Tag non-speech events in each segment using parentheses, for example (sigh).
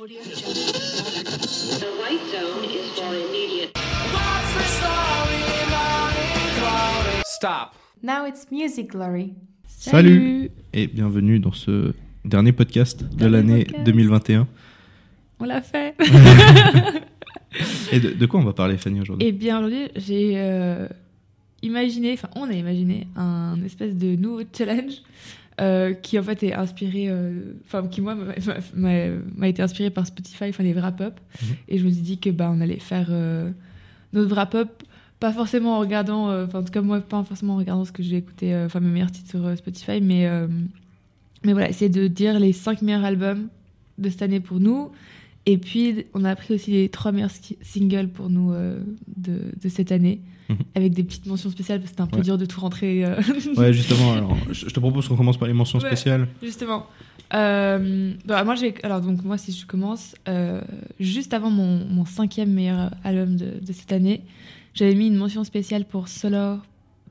Audio The white zone is for immediate. Stop. Now it's music glory. Salut et bienvenue dans ce dernier podcast de l'année podcast. 2021. On l'a fait. (laughs) Et de, de quoi on va parler Fanny aujourd'hui? Eh bien aujourd'hui, j'ai euh, imaginé, enfin on a imaginé un espèce de nouveau challenge euh, qui en fait est inspiré, euh, enfin qui moi m'a- été inspiré par Spotify, enfin les wrap-up. Mhm. Et je me suis dit que bah on allait faire euh, notre wrap-up, pas forcément en regardant, enfin en tout cas moi pas forcément en regardant ce que j'ai écouté, enfin mes meilleurs titres sur Spotify, mais mais voilà, essayer de dire les cinq meilleurs albums de cette année pour nous. Et puis, on a pris aussi les trois meilleurs singles pour nous euh, de, de cette année, Mhm. avec des petites mentions spéciales, parce que c'était un peu Ouais. dur de tout rentrer. euh, (laughs) Ouais, justement, alors, je, te propose qu'on commence par les mentions Ouais. spéciales. Justement. Euh, bah, moi, j'ai, alors, donc, moi, si je commence, euh, juste avant mon, mon cinquième meilleur album de, de cette année, j'avais mis une mention spéciale pour Solar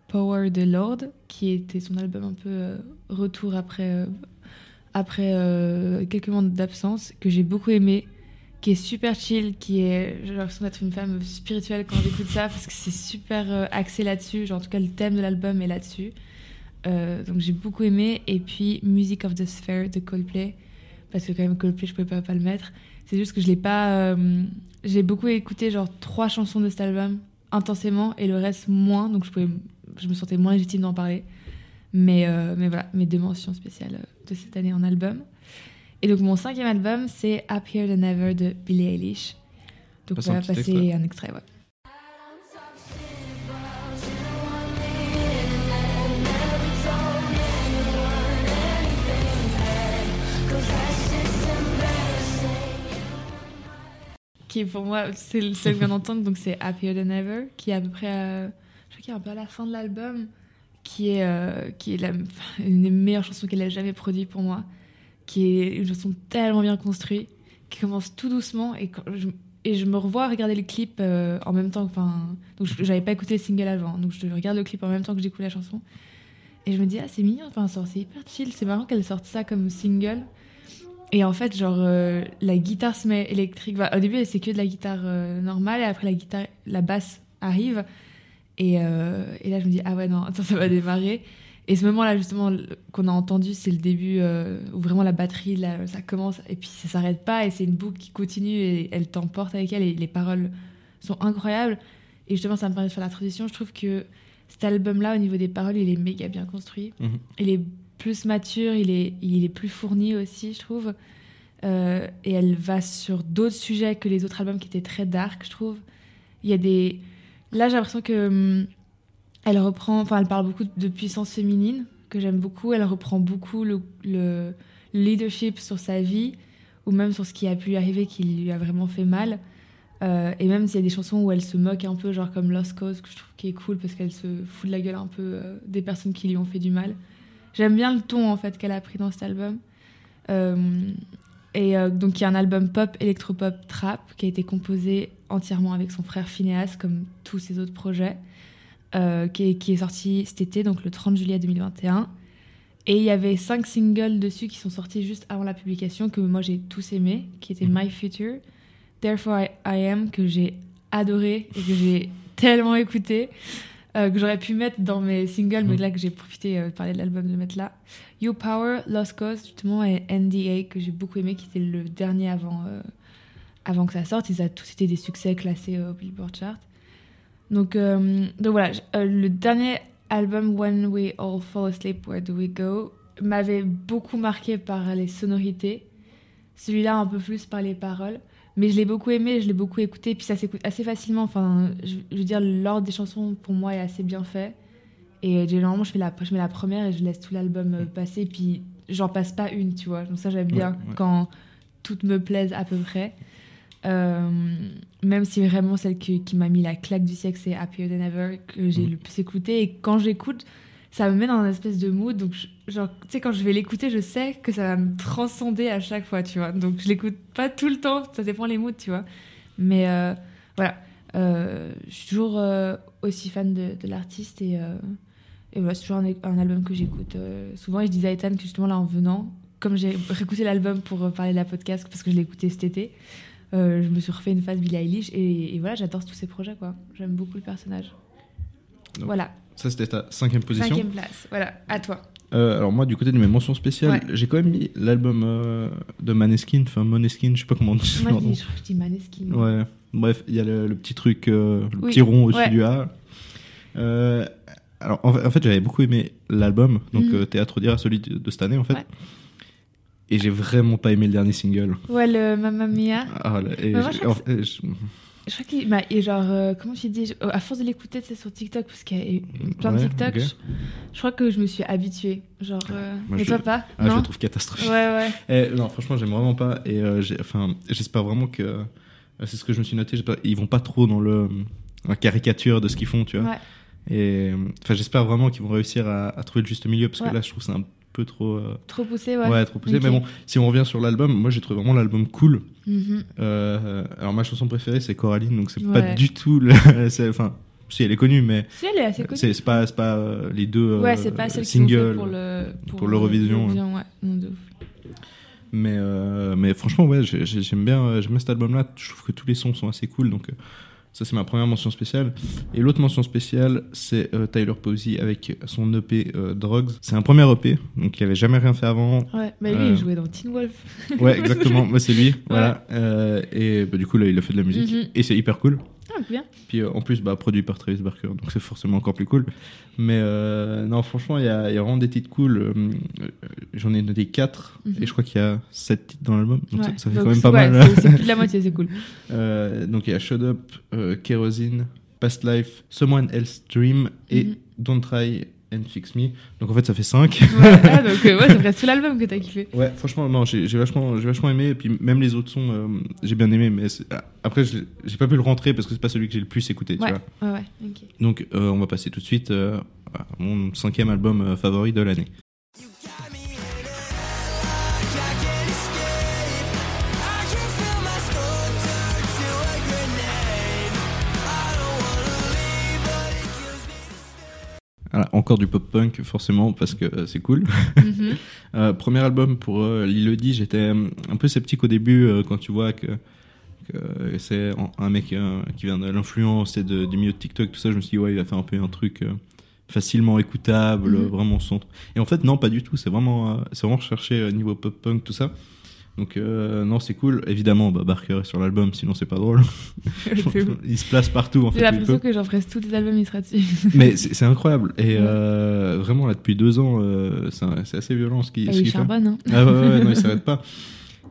Power de Lord, qui était son album un peu retour après, après quelques mois d'absence, que j'ai beaucoup aimé, qui est super chill, qui est. J'ai l'impression d'être une femme spirituelle quand j'écoute ça, parce que c'est super euh, axé là-dessus. Genre, en tout cas, le thème de l'album est là-dessus. Euh, donc j'ai beaucoup aimé. Et puis Music of the Sphere de Coldplay, parce que quand même Coldplay, je pouvais pas, pas le mettre. C'est juste que je l'ai pas. euh, j'ai beaucoup écouté genre trois chansons de cet album intensément et le reste moins, donc je pouvais, je me sentais moins légitime d'en parler. Mais mais voilà, mes deux mentions spéciales de cette année en album. Et donc mon cinquième album, c'est Happier Than Ever de Billie Eilish. Donc Passe on va passer extrait. un extrait, ouais. qui pour moi c'est le seul que je viens (laughs) d'entendre donc c'est Happier Than Ever qui est à peu près à- je crois qu'il est un peu à la fin de l'album qui est euh, qui est la, (laughs) une des meilleures chansons qu'elle ait jamais produit pour moi qui est une chanson tellement bien construite qui commence tout doucement et je, me revois regarder le clip euh, en même temps enfin donc j'avais pas écouté le single avant donc je regarde le clip en même temps que j'écoute la chanson et je me dis ah c'est mignon enfin c'est hyper chill c'est marrant qu'elle sorte ça comme single et en fait, genre, euh, la guitare se met électrique. Au début, c'est que de la guitare euh, normale, et après, la guitare, la basse arrive. Et, et là, je me dis, ah ouais, non, attends, ça va démarrer. Et ce moment-là, justement, qu'on a entendu, c'est le début euh, où vraiment la batterie, là, ça commence, et puis ça s'arrête pas, et c'est une boucle qui continue, et elle t'emporte avec elle, et les paroles sont incroyables. Et justement, ça me permet de faire la transition. Je trouve que cet album-là, au niveau des paroles, il est méga bien construit. Mhm. Il est plus mature, il est, il est plus fourni aussi, je trouve. Euh, et elle va sur d'autres sujets que les autres albums qui étaient très dark, je trouve. Il y a des. Là, j'ai l'impression que. hum, Elle reprend. Enfin, elle parle beaucoup de puissance féminine, que j'aime beaucoup. Elle reprend beaucoup le, le leadership sur sa vie, ou même sur ce qui a pu lui arriver qui lui a vraiment fait mal. Euh, et même s'il y a des chansons où elle se moque un peu, genre comme Lost Cause, que je trouve qui est cool parce qu'elle se fout de la gueule un peu euh, des personnes qui lui ont fait du mal. J'aime bien le ton en fait qu'elle a pris dans cet album. Euh, et donc il y a un album pop, électropop, trap qui a été composé entièrement avec son frère Phineas, comme tous ses autres projets, euh, qui, est, qui est sorti cet été, donc le 30 juillet 2021. Et il y avait cinq singles dessus qui sont sortis juste avant la publication que moi j'ai tous aimés, qui étaient Mhm. My Future, Therefore I, I Am que j'ai adoré et que j'ai tellement écouté euh, que j'aurais pu mettre dans mes singles, mais Mhm. là que j'ai profité euh, de parler de l'album de le mettre là. You Power, Lost Cause, justement, et NDA que j'ai beaucoup aimé, qui était le dernier avant, euh, avant que ça sorte. Ils ont tous été des succès classés au Billboard Chart. Donc, euh, donc voilà, euh, le dernier album When We All Fall Asleep, Where Do We Go m'avait beaucoup marqué par les sonorités. Celui-là un peu plus par les paroles. Mais je l'ai beaucoup aimé, je l'ai beaucoup écouté, puis ça s'écoute assez facilement. Enfin, je, je veux dire, l'ordre des chansons pour moi est assez bien fait. Et euh, généralement, je, fais la, je mets la première et je laisse tout l'album euh, passer, puis j'en passe pas une, tu vois. Donc ça, j'aime bien Ouais, ouais. quand toutes me plaisent à peu près. Euh, même si vraiment celle qui, qui m'a mis la claque du siècle, c'est Happier Than Ever, que j'ai Mhm. le plus écouté. Et quand j'écoute, ça me met dans un espèce de mood. Donc, je- genre, tu sais, quand je vais l'écouter, je sais que ça va me transcender à chaque fois, tu vois. Donc, je l'écoute pas tout le temps, ça dépend les moods, tu vois. Mais euh, voilà, Euh, je suis toujours euh, aussi fan de, de l'artiste et, et voilà, c'est toujours un, un album que j'écoute souvent. Et je disais à Ethan que justement, là, en venant, comme j'ai réécouté l'album pour parler de la podcast, parce que je l'ai écouté cet été, je me suis refait une phase Billie Eilish et, et voilà, j'adore tous ces projets, quoi. J'aime beaucoup le personnage. Donc, voilà, Ça, c'était ta cinquième position. cinquième place. Voilà, à toi. Euh, alors moi, du côté de mes mentions spéciales, Ouais. j'ai quand même mis l'album euh, de Maneskin, enfin Moneskin, je sais pas comment on dit Moi, je dis, je crois que je dis Maneskin. Ouais. Bref, il y a le, le petit truc, euh, le Oui. petit rond au-dessus Ouais. du A. Euh, alors, en fait, en fait, j'avais beaucoup aimé l'album, donc euh, Théâtre d'Ira, celui de, de cette année, en fait. Ouais. Et j'ai vraiment pas aimé le dernier single. Ouais, le Mamma Mia. Ah, là, et moi, je crois je- Je qu'il m'a. Et genre, euh, comment tu dis je- À force de l'écouter, sais, sur TikTok, parce qu'il y a plein de Ouais, TikTok, ok. je, je crois que je me suis habituée. Genre. euh, Moi, mais je- toi pas ah, je Non le trouve catastrophique. Ouais, ouais. Eh, non, franchement, j'aime vraiment pas. Et euh, enfin, j'espère vraiment que. C'est ce que je me suis noté. Ils vont pas trop dans le la caricature de ce qu'ils font, tu vois. Ouais. Et enfin, j'espère vraiment qu'ils vont réussir à, à trouver le juste milieu parce Ouais. que là, je trouve que c'est un peu trop. euh, Trop poussé, ouais. ouais. trop poussé. Mais bon, si on revient sur l'album, moi, j'ai trouvé vraiment l'album cool. Mhm. Euh, alors, ma chanson préférée, c'est Coraline, donc c'est Ouais. pas du tout. Le... (laughs) Enfin, si elle est connue, mais Si, elle est assez connue. c'est pas, c'est pas euh, les deux Ouais, c'est pas celle qui sont singles. pour le pour l'Eurovision, ouais. ouais. Non, de ouf. Mais, mais franchement, ouais, j'ai- j'ai- j'aime bien, j'aime bien cet album-là. Je trouve que tous les sons sont assez cool. Donc, ça, c'est ma première mention spéciale. Et l'autre mention spéciale, c'est euh, Tyler Posey avec son EP euh, Drugs. C'est un premier EP, donc il avait jamais rien fait avant. Ouais, bah lui, Euh. il jouait dans Teen Wolf. Ouais, exactement. (laughs) Moi, c'est lui. Voilà. Euh, et bah, du coup, là, il a fait de la musique. Mhm. Et c'est hyper cool. Ah, bien. Puis euh, en plus, bah, produit par Travis Barker, donc c'est forcément encore plus cool. Mais euh, non, franchement, il y a, il y a vraiment des titres cool. Euh, J'en ai noté 4 Mhm. et je crois qu'il y a 7 titres dans l'album, donc Ouais. ça, ça fait Donc, quand même pas ouais, mal. c'est- (laughs) plus de la moitié, c'est cool. Donc il y a Shut Up, Kerosene, Past Life, Someone Else Dream et Mhm. Don't Try and Fix Me. Donc en fait, ça fait 5. Ouais, ah, (laughs) donc, euh, ouais, c'est presque tout l'album que t'as kiffé. Ouais, franchement, non, j'ai j'ai vachement, j'ai vachement aimé. Et puis même les autres sons, euh, j'ai bien aimé. Mais c'est- après, je l'ai- j'ai pas pu le rentrer parce que c'est pas celui que j'ai le plus écouté. Tu Ouais, vois. ouais, ouais, ok. Donc euh, on va passer tout de suite euh, à mon cinquième album euh, favori de l'année. Voilà, encore du pop punk forcément parce que euh, c'est cool. Mhm. (laughs) Euh, premier album pour euh, Lilody, j'étais euh, un peu sceptique au début quand tu vois que, que c'est un- mec qui vient de l'influence et de, du milieu de TikTok, tout ça. Je me suis dit, ouais, il va faire un peu un truc facilement écoutable, Mhm. vraiment centre. Et en fait, non, pas du tout. C'est vraiment, c'est vraiment recherché niveau pop punk, tout ça. Donc, euh, non, c'est cool. Évidemment, bah, Barker est sur l'album, sinon c'est pas drôle. (laughs) Il se place partout en J'ai fait. il l'impression que genre presque tous tes albums il sera dessus. (laughs) Mais c'est incroyable. Et Ouais. euh, vraiment, là, depuis deux ans, euh, c'est assez violent ce qu'il Et ce il charbonne, hein. Ah ouais, ouais, non, il (laughs) s'arrête pas.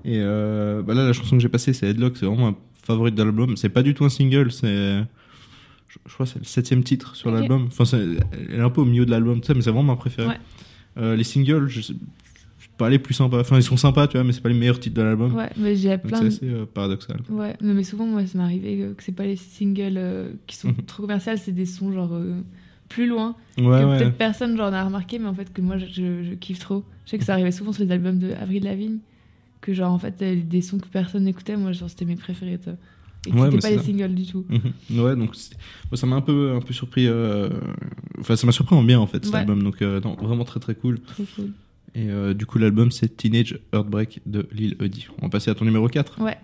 Et bah là, la chanson que j'ai passée, c'est Headlock, c'est vraiment ma favorite de l'album. C'est pas du tout un single, c'est. Je, je crois que c'est le septième titre sur l'album. Enfin, elle est un peu au milieu de l'album, mais c'est vraiment ma préférée. Ouais. Euh, les singles, je sais je sais pas les plus sympas. Enfin, ils sont sympas, tu vois, mais c'est pas les meilleurs titres de l'album. Ouais, mais j'ai plein c'est assez euh, paradoxal. Ouais, mais mais souvent, moi, ça m'est arrivé que, c'est pas les singles euh, qui sont Mhm. trop commerciales, c'est des sons genre euh, plus loin, Ouais, que ouais. peut-être personne genre n'a remarqué, mais en fait que moi je, je- je kiffe trop. Je sais que ça arrivait souvent sur les albums de Avril Lavigne, que genre en fait des sons que personne n'écoutait, moi genre c'était mes préférés, toi. Et Ouais, mais pas les ça. singles du tout. Mhm. Ouais, donc moi, ça m'a un peu, un peu surpris. euh, Enfin, ça m'a surpris en bien en fait cet Ouais. album. Donc, euh, non, vraiment très très cool. Trop cool. Et euh, du coup, l'album c'est Teenage Heartbreak de Lil Uddy. On va passer à ton numéro 4. Ouais.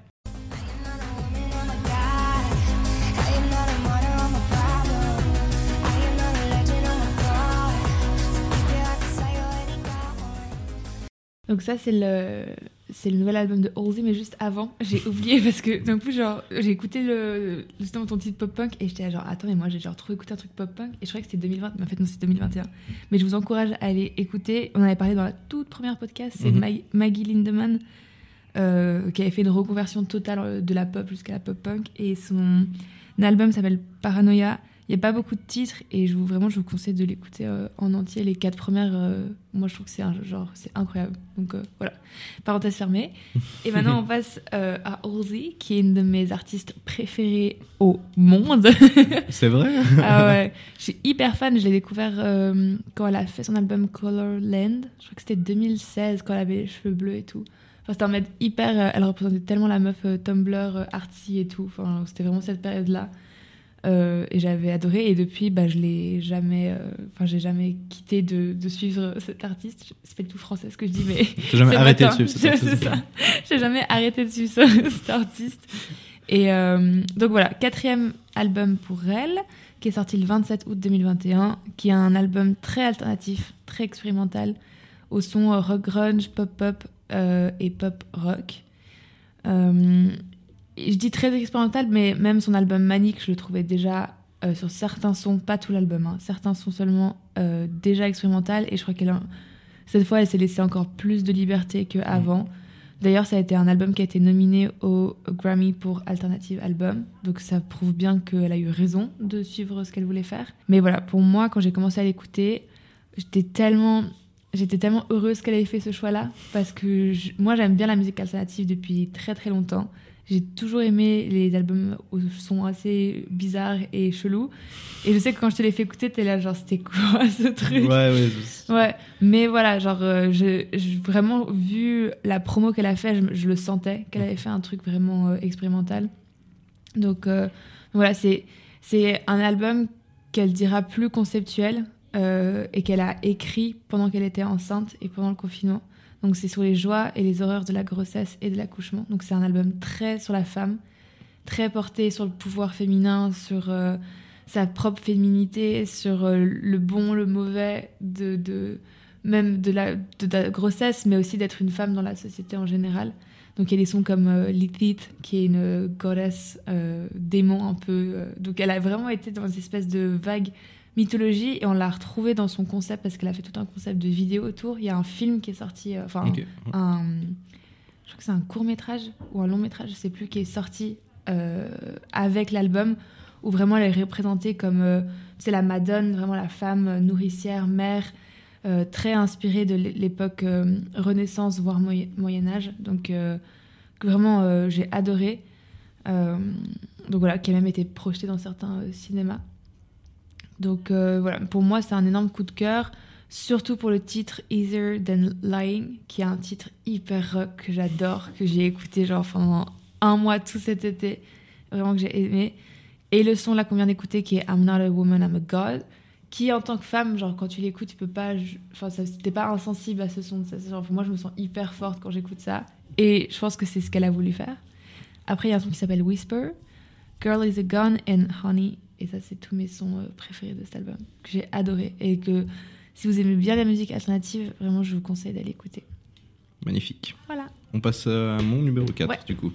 Donc ça c'est le c'est le nouvel album de Halsey mais juste avant (laughs) j'ai oublié parce que donc plus genre j'ai écouté le justement ton titre pop punk et j'étais genre attends mais moi j'ai genre trop écouté un truc pop punk et je croyais que c'était 2020 mais en fait non c'est 2021 mais je vous encourage à aller écouter. On en avait parlé dans la toute première podcast c'est Mhm. Mag- Maggie Lindemann euh, qui avait fait une reconversion totale euh, de la pop jusqu'à la pop punk et son album s'appelle Paranoia il n'y a pas beaucoup de titres et je vous, vraiment je vous conseille de l'écouter euh, en entier. Les quatre premières, euh, moi je trouve que c'est un genre c'est incroyable. Donc euh, voilà, parenthèse fermée. (laughs) Et maintenant on passe à Halsey qui est une de mes artistes préférées au monde. (laughs) C'est vrai ah ouais, (laughs) je suis hyper fan. Je l'ai découvert quand elle a fait son album Colorland. Je crois que c'était 2016 quand elle avait les cheveux bleus et tout. Enfin, c'était en mode hyper. elle représentait tellement la meuf Tumblr, artsy et tout. Enfin, c'était vraiment cette période-là. Euh, et j'avais adoré. Et depuis, bah, je l'ai jamais, euh, enfin, j'ai jamais quitté de, de suivre cet artiste. C'est pas du tout français ce que je dis, mais T'as jamais (laughs) arrêté de suivre cet artiste. (laughs) C'est ça. J'ai jamais arrêté de suivre ce- (laughs) cet artiste. Et euh, donc voilà, quatrième album pour elle, qui est sorti le 27 août 2021, qui est un album très alternatif, très expérimental, au son rock grunge, pop pop et pop rock. Je dis très expérimental, mais même son album Manic, je le trouvais déjà euh, sur certains sons, pas tout l'album, hein, certains sons seulement euh, déjà expérimental. Et je crois qu'elle cette fois, elle s'est laissée encore plus de liberté qu'avant. D'ailleurs, ça a été un album qui a été nominé au Grammy pour Alternative Album. Donc ça prouve bien qu'elle a eu raison de suivre ce qu'elle voulait faire. Mais voilà, pour moi, quand j'ai commencé à l'écouter, j'étais tellement, j'étais tellement heureuse qu'elle ait fait ce choix-là. Parce que je- moi, j'aime bien la musique alternative depuis très très longtemps. J'ai toujours aimé les albums au son assez bizarre et chelou. Et je sais que quand je te l'ai fait écouter, t'es là genre, c'était quoi (laughs) ce truc? Ouais, ouais. Ouais, mais voilà, genre, euh, je, je- vraiment, vu la promo qu'elle a fait, je, je le sentais qu'elle avait fait un truc vraiment euh, expérimental. Donc, euh, voilà, c'est, c'est un album qu'elle dira plus conceptuel et qu'elle a écrit pendant qu'elle était enceinte et pendant le confinement. Donc, c'est sur les joies et les horreurs de la grossesse et de l'accouchement. Donc, c'est un album très sur la femme, très porté sur le pouvoir féminin, sur. euh, sa propre féminité, sur euh, le bon, le mauvais, de, même de la, grossesse, mais aussi d'être une femme dans la société en général. Donc il y a des sons comme euh, Lilith, qui est une goddess euh, démon un peu. donc elle a vraiment été dans une espèce de vague mythologie et on l'a retrouvée dans son concept parce qu'elle a fait tout un concept de vidéo autour. Il y a un film qui est sorti, euh, enfin un, je crois que c'est un court métrage ou un long métrage, je sais plus, qui est sorti euh, avec l'album où vraiment elle est représentée comme euh, c'est la Madone, vraiment la femme nourricière, mère, très inspirée de l'é- l'époque Renaissance voire Moyen, Moyen Âge. Donc vraiment j'ai adoré. Donc voilà, qui a même été projetée dans certains cinémas. Donc euh, voilà, pour moi c'est un énorme coup de cœur. Surtout pour le titre Easier Than Lying, qui est un titre hyper rock que j'adore, que j'ai écouté genre pendant un mois tout cet été, vraiment que j'ai aimé. Et le son là qu'on vient d'écouter qui est I'm Not a Woman, I'm a God, qui en tant que femme, genre quand tu l'écoutes, tu peux pas, enfin t'es pas insensible à ce son. Ça, genre, moi, je me sens hyper forte quand j'écoute ça. Et je pense que c'est ce qu'elle a voulu faire. Après, il y a un son qui s'appelle Whisper, Girl is a Gun and Honey. Et ça, c'est tous mes sons euh, préférés de cet album, que j'ai adoré. Et que si vous aimez bien la musique alternative, vraiment, je vous conseille d'aller écouter. Magnifique. Voilà. On passe à mon numéro 4 Ouais. du coup.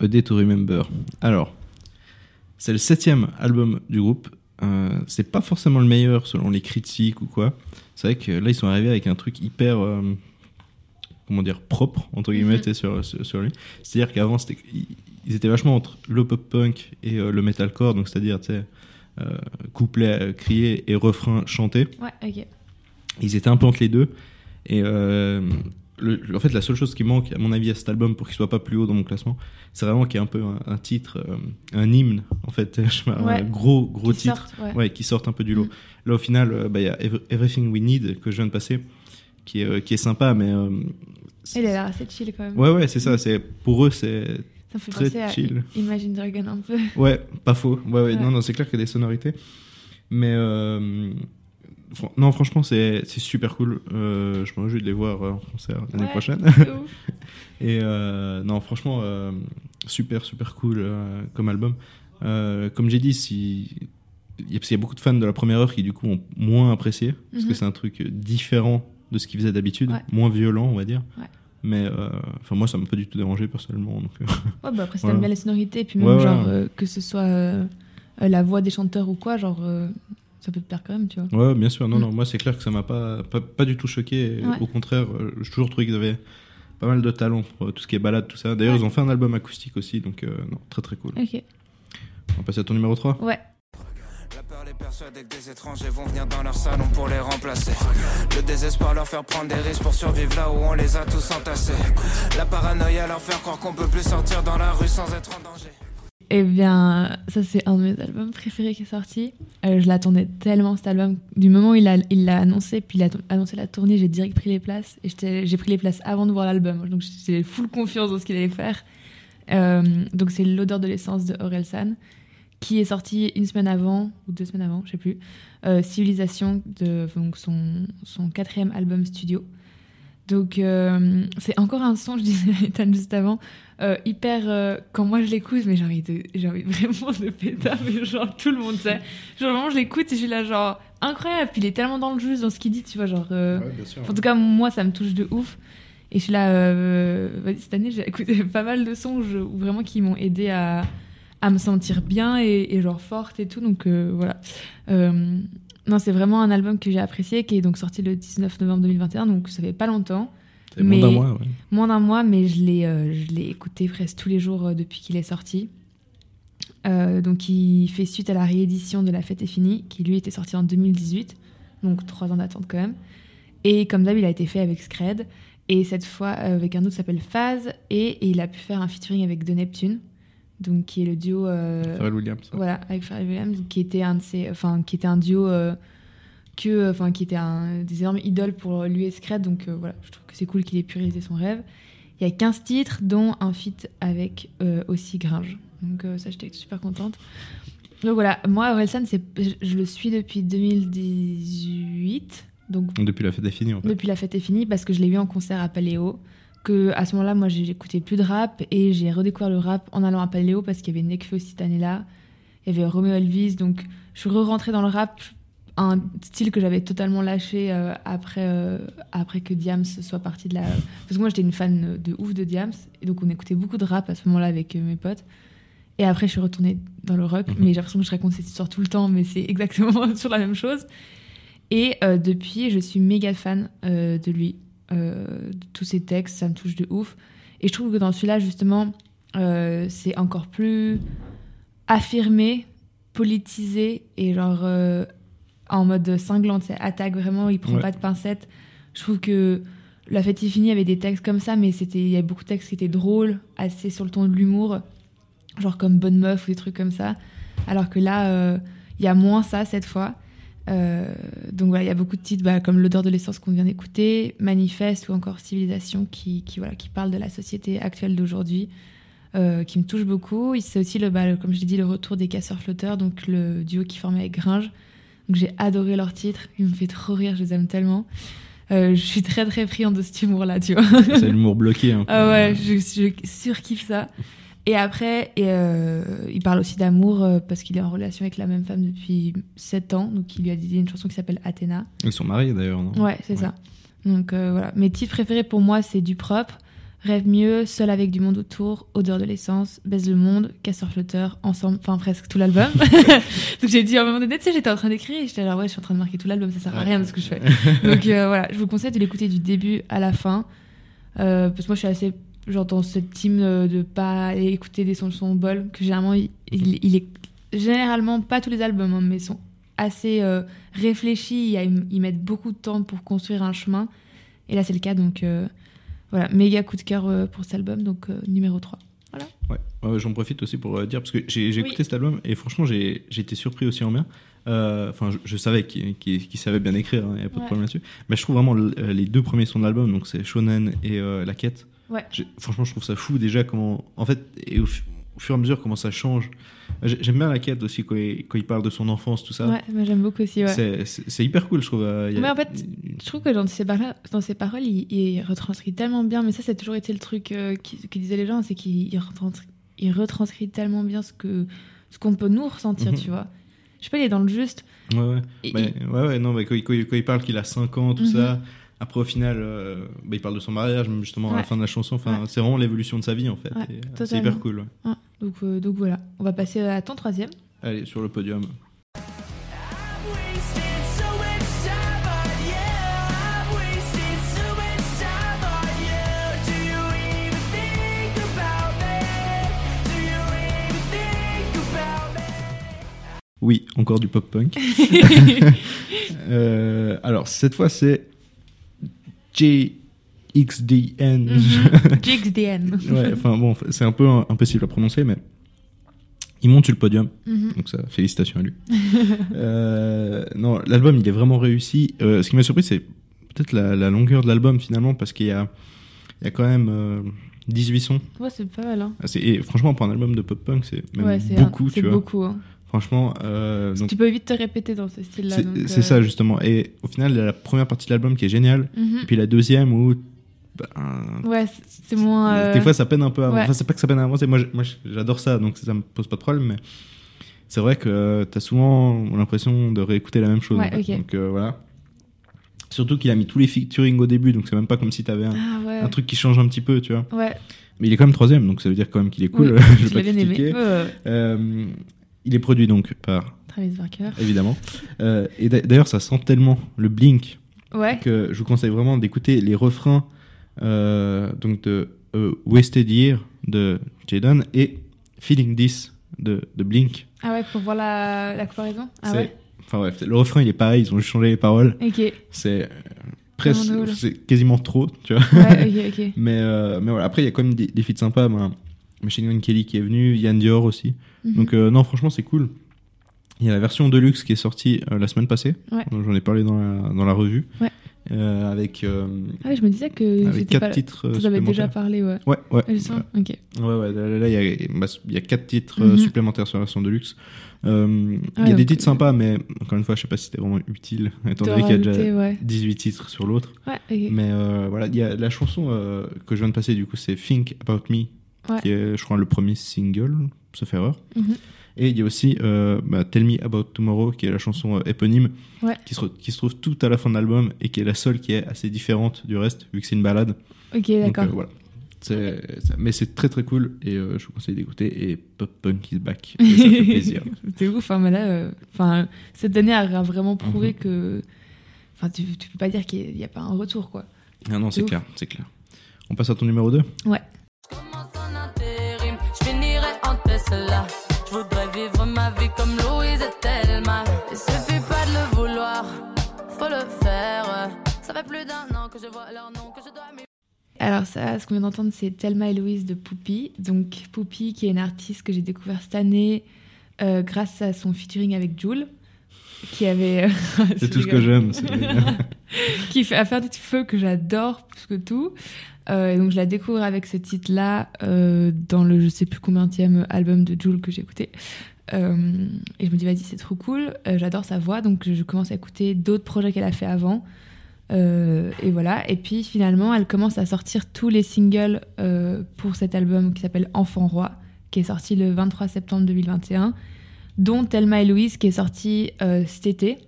A Day to Remember. Alors, c'est le septième album du groupe. Euh, c'est pas forcément le meilleur selon les critiques ou quoi. C'est vrai que là, ils sont arrivés avec un truc hyper. euh, comment dire Propre, entre guillemets, sais, sur, sur, sur lui. C'est-à-dire qu'avant, c'était- ils, étaient vachement entre le pop-punk et euh, le metalcore, donc c'est-à-dire, tu sais, couplet crié et refrain chanté. Ouais, ok. Ils étaient un peu entre les deux. Et euh, le- en fait, la seule chose qui manque, à mon avis, à cet album pour qu'il soit pas plus haut dans mon classement, c'est vraiment qu'il y ait un peu un, un titre, euh, un hymne, en fait, (laughs) un Ouais. gros, gros Qui titre, ouais. ouais, qui sortent un peu du lot. Mm. Là, au final, euh, bah, il y a Ever- Everything We Need que je viens de passer, qui est, euh, qui est sympa, mais. c'est- Elle a l'air assez chill quand même. Ouais, ouais, c'est ça. C'est pour eux, c'est Ça me fait très penser à chill. Imagine Dragon un peu. Ouais, pas faux. Ouais, ouais, Ouais. Non, non, c'est clair qu'il y a des sonorités. Mais non, franchement, c'est super cool. Euh, je me réjouis de les voir euh, en concert l'année Ouais. prochaine. (laughs) Et euh, non, franchement, euh, super, super cool comme album. Comme j'ai dit, si il y, a, parce qu'il y a beaucoup de fans de la première heure qui du coup ont moins apprécié parce que Mhm. c'est un truc différent de ce qu'ils faisaient d'habitude, Ouais. moins violent, on va dire. Ouais. Mais enfin moi, ça m'a pas du tout dérangé personnellement. Donc, (laughs) Ouais, bah après, si Voilà. t'aimes bien les sonorités, et puis même genre que ce soit la voix des chanteurs ou quoi, genre ça peut te plaire quand même, tu vois. Ouais, bien sûr. Non, Mm. non, moi, c'est clair que ça m'a pas, pas, pas du tout choqué. Ouais. Au contraire, euh, j'ai toujours trouvé qu'ils avaient pas mal de talent pour euh, tout ce qui est balade, tout ça. D'ailleurs, Ouais. ils ont fait un album acoustique aussi, donc euh, non, très très cool. Ok. On va passer à ton numéro 3 Ouais. La peur les persuadée que des étrangers vont venir dans leur salon pour les remplacer. Le désespoir leur faire prendre des risques pour survivre là où on les a tous entassés. La paranoïa leur faire croire qu'on peut plus sortir dans la rue sans être en danger. Eh bien, ça c'est un de mes albums préférés qui est sorti. Euh, je l'attendais tellement cet album. Du moment où il l'a il annoncé, puis il a annoncé la tournée, j'ai direct pris les places. Et j'ai pris les places avant de voir l'album. Donc j'étais full confiance dans ce qu'il allait faire. Euh, donc c'est L'odeur de l'essence de Orelsan, qui est sorti une semaine avant, ou deux semaines avant, je sais plus. Euh, Civilisation, de, donc son, son quatrième album studio. Donc euh, c'est encore un son, je disais à Ethan juste avant, euh, hyper euh, quand moi je l'écoute mais j'ai envie de j'ai envie vraiment de péter mais genre tout le monde sait. Genre vraiment je l'écoute et je suis là genre incroyable. Puis il est tellement dans le juste dans ce qu'il dit tu vois genre bien sûr. en tout cas moi ça me touche de ouf. Et je suis là cette année j'ai écouté (laughs) pas mal de sons je- vraiment qui m'ont aidé à, à me sentir bien et, et genre forte et tout. Donc voilà non c'est vraiment un album que j'ai apprécié qui est donc sorti le 19 novembre 2021 donc ça fait pas longtemps moins d'un mois, ouais. moins d'un mois, mais je l'ai, euh, je l'ai écouté presque tous les jours euh, depuis qu'il est sorti. Euh, donc, il fait suite à la réédition de La Fête est finie, qui lui était sorti en 2018, donc trois ans d'attente quand même. Et comme d'hab, il a été fait avec Scred, et cette fois avec un autre qui s'appelle Phase, et, et il a pu faire un featuring avec De Neptune, donc qui est le duo. euh, Pharrell Williams. voilà, avec Pharrell Williams, qui était un de ses, enfin, qui était un duo euh, que, enfin, qui était un des énormes idoles pour lui et Scred. Donc euh, voilà, je trouve que c'est cool qu'il ait pu réaliser son rêve. Il y a 15 titres, dont un feat avec euh, aussi Gringe. Donc euh, ça, j'étais super contente. Donc voilà, moi, Orelsan, c'est, je, je le suis depuis 2018. Donc Depuis la fête est finie, en fait. depuis la fête est finie parce que je l'ai vu en concert à Paléo. Que à ce moment-là, moi, j'ai écouté plus de rap et j'ai redécouvert le rap en allant à Paléo parce qu'il y avait Nekfeu cette année-là. Il y avait Romeo Elvis, donc je suis re-rentrée dans le rap, un style que j'avais totalement lâché euh, après, euh, après que Diams soit parti de la. Parce que moi, j'étais une fan de ouf de Diams et donc on écoutait beaucoup de rap à ce moment-là avec euh, mes potes. Et après, je suis retournée dans le rock, Mhm. mais j'ai l'impression que je raconte cette histoire tout le temps, mais c'est (laughs) exactement (laughs) sur la même chose. Et euh, depuis, je suis méga fan de lui, euh, tous ses textes, ça me touche de ouf. Et je trouve que dans celui-là, justement, euh, c'est encore plus affirmé, politisé et genre euh, en mode cinglant, c'est attaque vraiment, il prend Ouais. pas de pincettes. Je trouve que La fête est finie avait des textes comme ça, mais c'était il y avait beaucoup de textes qui étaient drôles, assez sur le ton de l'humour, genre comme Bonne Meuf ou des trucs comme ça. Alors que là, il y a moins ça cette fois. Euh, donc voilà, il y a beaucoup de titres bah, comme L'odeur de l'essence qu'on vient d'écouter, Manifeste ou encore Civilisation qui, qui, voilà, qui parle de la société actuelle d'aujourd'hui, euh, qui me touche beaucoup. C'est aussi, le, bah, le- comme je l'ai dit, le retour des casseurs-flotteurs, donc le duo qui formait avec Gringe. Donc j'ai adoré leur titre, il me fait trop rire, je les aime tellement. Euh, je suis très très friande de cet humour-là, tu vois. C'est l'humour bloqué. un peu. Ah ouais, je, je surkiffe ça. Et après, et, euh, il parle aussi d'amour euh, parce qu'il est en relation avec la même femme depuis 7 ans. Donc il lui a dédié une chanson qui s'appelle Athéna. Ils sont mariés d'ailleurs, non? Ouais, c'est ça. Donc euh, voilà. Mes titres préférés pour moi, c'est Du propre, Rêve mieux, Seul avec du monde autour, Odeur de l'essence, Baise le monde, Casseur flotteur, ensemble, enfin presque tout l'album. (laughs) (laughs) Donc j'ai dit à un moment donné, tu sais, j'étais en train d'écrire et j'étais là, ouais, je suis en train de marquer tout l'album, ça sert à rien de ce que je fais. (laughs) Donc euh, voilà, je vous conseille de l'écouter du début à la fin. Euh, parce que moi, je suis assez. J'entends ce team euh, de pas écouter des chansons bol, que généralement, il, il- il est. Généralement, pas tous les albums, hein, mais sont assez euh, réfléchis. Ils mettent beaucoup de temps pour construire un chemin. Et là, c'est le cas, donc euh, voilà, méga coup de cœur euh, pour cet album, donc euh, numéro 3. Ouais, Ouais, j'en profite aussi pour euh, dire, parce que j'ai Oui. écouté cet album et franchement, j'ai été surpris aussi en bien. Euh, Enfin, je, je savais qu'il qu'il savait bien écrire, il n'y a pas de problème là-dessus. Mais je trouve vraiment le- les deux premiers sons de l'album, donc c'est Shonen et euh, La Quête. Ouais. Franchement, je trouve ça fou déjà comment. En fait, et au, fu- au fur et à mesure, comment ça change. J'ai- J'aime bien La Quête aussi quand il, quand il parle de son enfance, tout ça. Ouais, moi j'aime beaucoup aussi. Ouais. C'est- C'est c'est hyper cool, je trouve. euh, il y a- Mais en fait, Je trouve que dans ses, paroles, dans ses paroles, il, il retranscrit tellement bien, mais ça, a toujours été le truc euh, qui, que disaient les gens, c'est qu'il il retranscrit, il retranscrit tellement bien ce que ce qu'on peut nous ressentir, Mhm. tu vois. Je sais pas, il est dans le juste. Ouais, ouais. Et- Mais- ouais, ouais, non, mais quand il parle qu'il a 5 ans, tout Mhm. ça, après au final, euh, bah, il parle de son mariage, même justement à la fin de la chanson. Enfin, Ouais. c'est vraiment l'évolution de sa vie en fait. Ouais, euh, c'est hyper cool. Ah, donc, euh, donc voilà, on va passer à ton troisième. Allez, sur le podium. Oui, encore du pop-punk. (laughs) (laughs) Euh, alors, cette fois, c'est JXDN. (laughs) JXDN. ouais, enfin bon, c'est un peu impossible à prononcer, mais Il monte sur le podium, Mhm. donc ça, félicitations à lui. (laughs) Euh, non, l'album, il est vraiment réussi. Euh, ce qui m'a surpris, c'est peut-être la, la longueur de l'album finalement, parce qu'il y a, il y a quand même euh, 18 sons. Ouais, c'est pas mal. Hein. Ah, c'est- Et franchement, pour un album de pop-punk, c'est même ouais, c'est beaucoup, un- tu vois. beaucoup. hein. Franchement, euh, donc Tu peux vite te répéter dans ce style-là. c'est euh, ça justement. Et au final, il y a la première partie de l'album qui est géniale, mhm. et puis la deuxième où ben, Ouais, c'est- moins. euh, Des fois, ça peine un peu à ouais. Enfin, c'est pas que ça peine à avancer. Moi, j'adore ça, donc ça me pose pas de problème. Mais c'est vrai que euh, t'as souvent l'impression de réécouter la même chose. Ouais, en fait. Donc euh, voilà. Surtout qu'il a mis tous les featuring au début, donc c'est même pas comme si t'avais un, Ah ouais. un truc qui change un petit peu, tu vois. Ouais, Mais il est quand même troisième, donc ça veut dire quand même qu'il est cool. Oui, (laughs) je vais pas l'ai bien aimé. critiquer. Euh, il est produit donc par, Travis Barker. évidemment. Euh, et d'a- d'ailleurs, ça sent tellement le blink Ouais. que je vous conseille vraiment d'écouter les refrains euh, donc de euh, Wasted Year de Jaden et Feeling This de, de Blink. Ah ouais, pour voir la, la comparaison Ah ouais Enfin bref, le refrain il est pareil, ils ont juste changé les paroles. Ok. C'est presque, c'est quasiment trop, tu vois. Ouais, ok, ok. (laughs) Mais, mais voilà, après il y a quand même des, des feats sympas. Ben, Machine Gun Kelly qui est venu, Yann Dior aussi. Mhm. Donc euh, non, franchement c'est cool. Il y a la version Deluxe qui est sortie euh, la semaine passée. Ouais. J'en ai parlé dans la, dans la revue. Ouais. Euh, avec euh, Ah ouais, je me disais que avec c'était quatre pas. titres. Vous avez déjà parlé, ouais. Ouais, ouais. Ah, sens Ok. Ouais, ouais, là, il y, a- bah, y a quatre titres Mhm. supplémentaires sur la version de luxe. Il y Ouais, a des titres sympas, mais encore une fois, je sais pas si c'était vraiment utile, étant donné qu'il y a déjà ouais. 18 titres sur l'autre. Ouais, ok. Mais voilà, il y a la chanson que je viens de passer, du coup, c'est Think About Me, Ouais. qui est, je crois, le premier single, sauf erreur. Mhm. Et il y a aussi euh, bah, Tell Me About Tomorrow, qui est la chanson euh, éponyme, Ouais. qui, se, qui se trouve tout à la fin de l'album et qui est la seule qui est assez différente du reste, vu que c'est une balade. Ok, d'accord. euh, voilà. Mais c'est très très cool et je vous conseille d'écouter. Et Pop Punk is back. (laughs) Et ça fait plaisir. C'est ouf, hein, mais là, enfin, cette année a vraiment prouvé Mhm. que. Enfin, tu, tu peux pas dire qu'il n'y a, pas un retour, quoi. Ah non, c'est clair, c'est clair. On passe à ton numéro 2 Ouais. Alors ça, ce qu'on vient d'entendre, c'est Thelma et Louise de Poupie. Donc Poupie, qui est une artiste que j'ai découvert cette année euh, grâce à son featuring avec Jules, qui avait... (laughs) C'est tout ce que j'aime. c'est- (laughs) qui fait à faire des feux que j'adore plus que tout. Euh, et donc je la découvre avec ce titre-là euh, dans le je sais plus combien album de Jules que j'ai écouté. Euh, et je me dis vas-y c'est trop cool, Euh, j'adore sa voix donc je commence à écouter d'autres projets qu'elle a fait avant. Euh, et voilà. Et puis finalement elle commence à sortir tous les singles euh, pour cet album qui s'appelle Enfant Roi, qui est sorti le 23 septembre 2021, dont Thelma et Louise qui est sorti euh, cet été.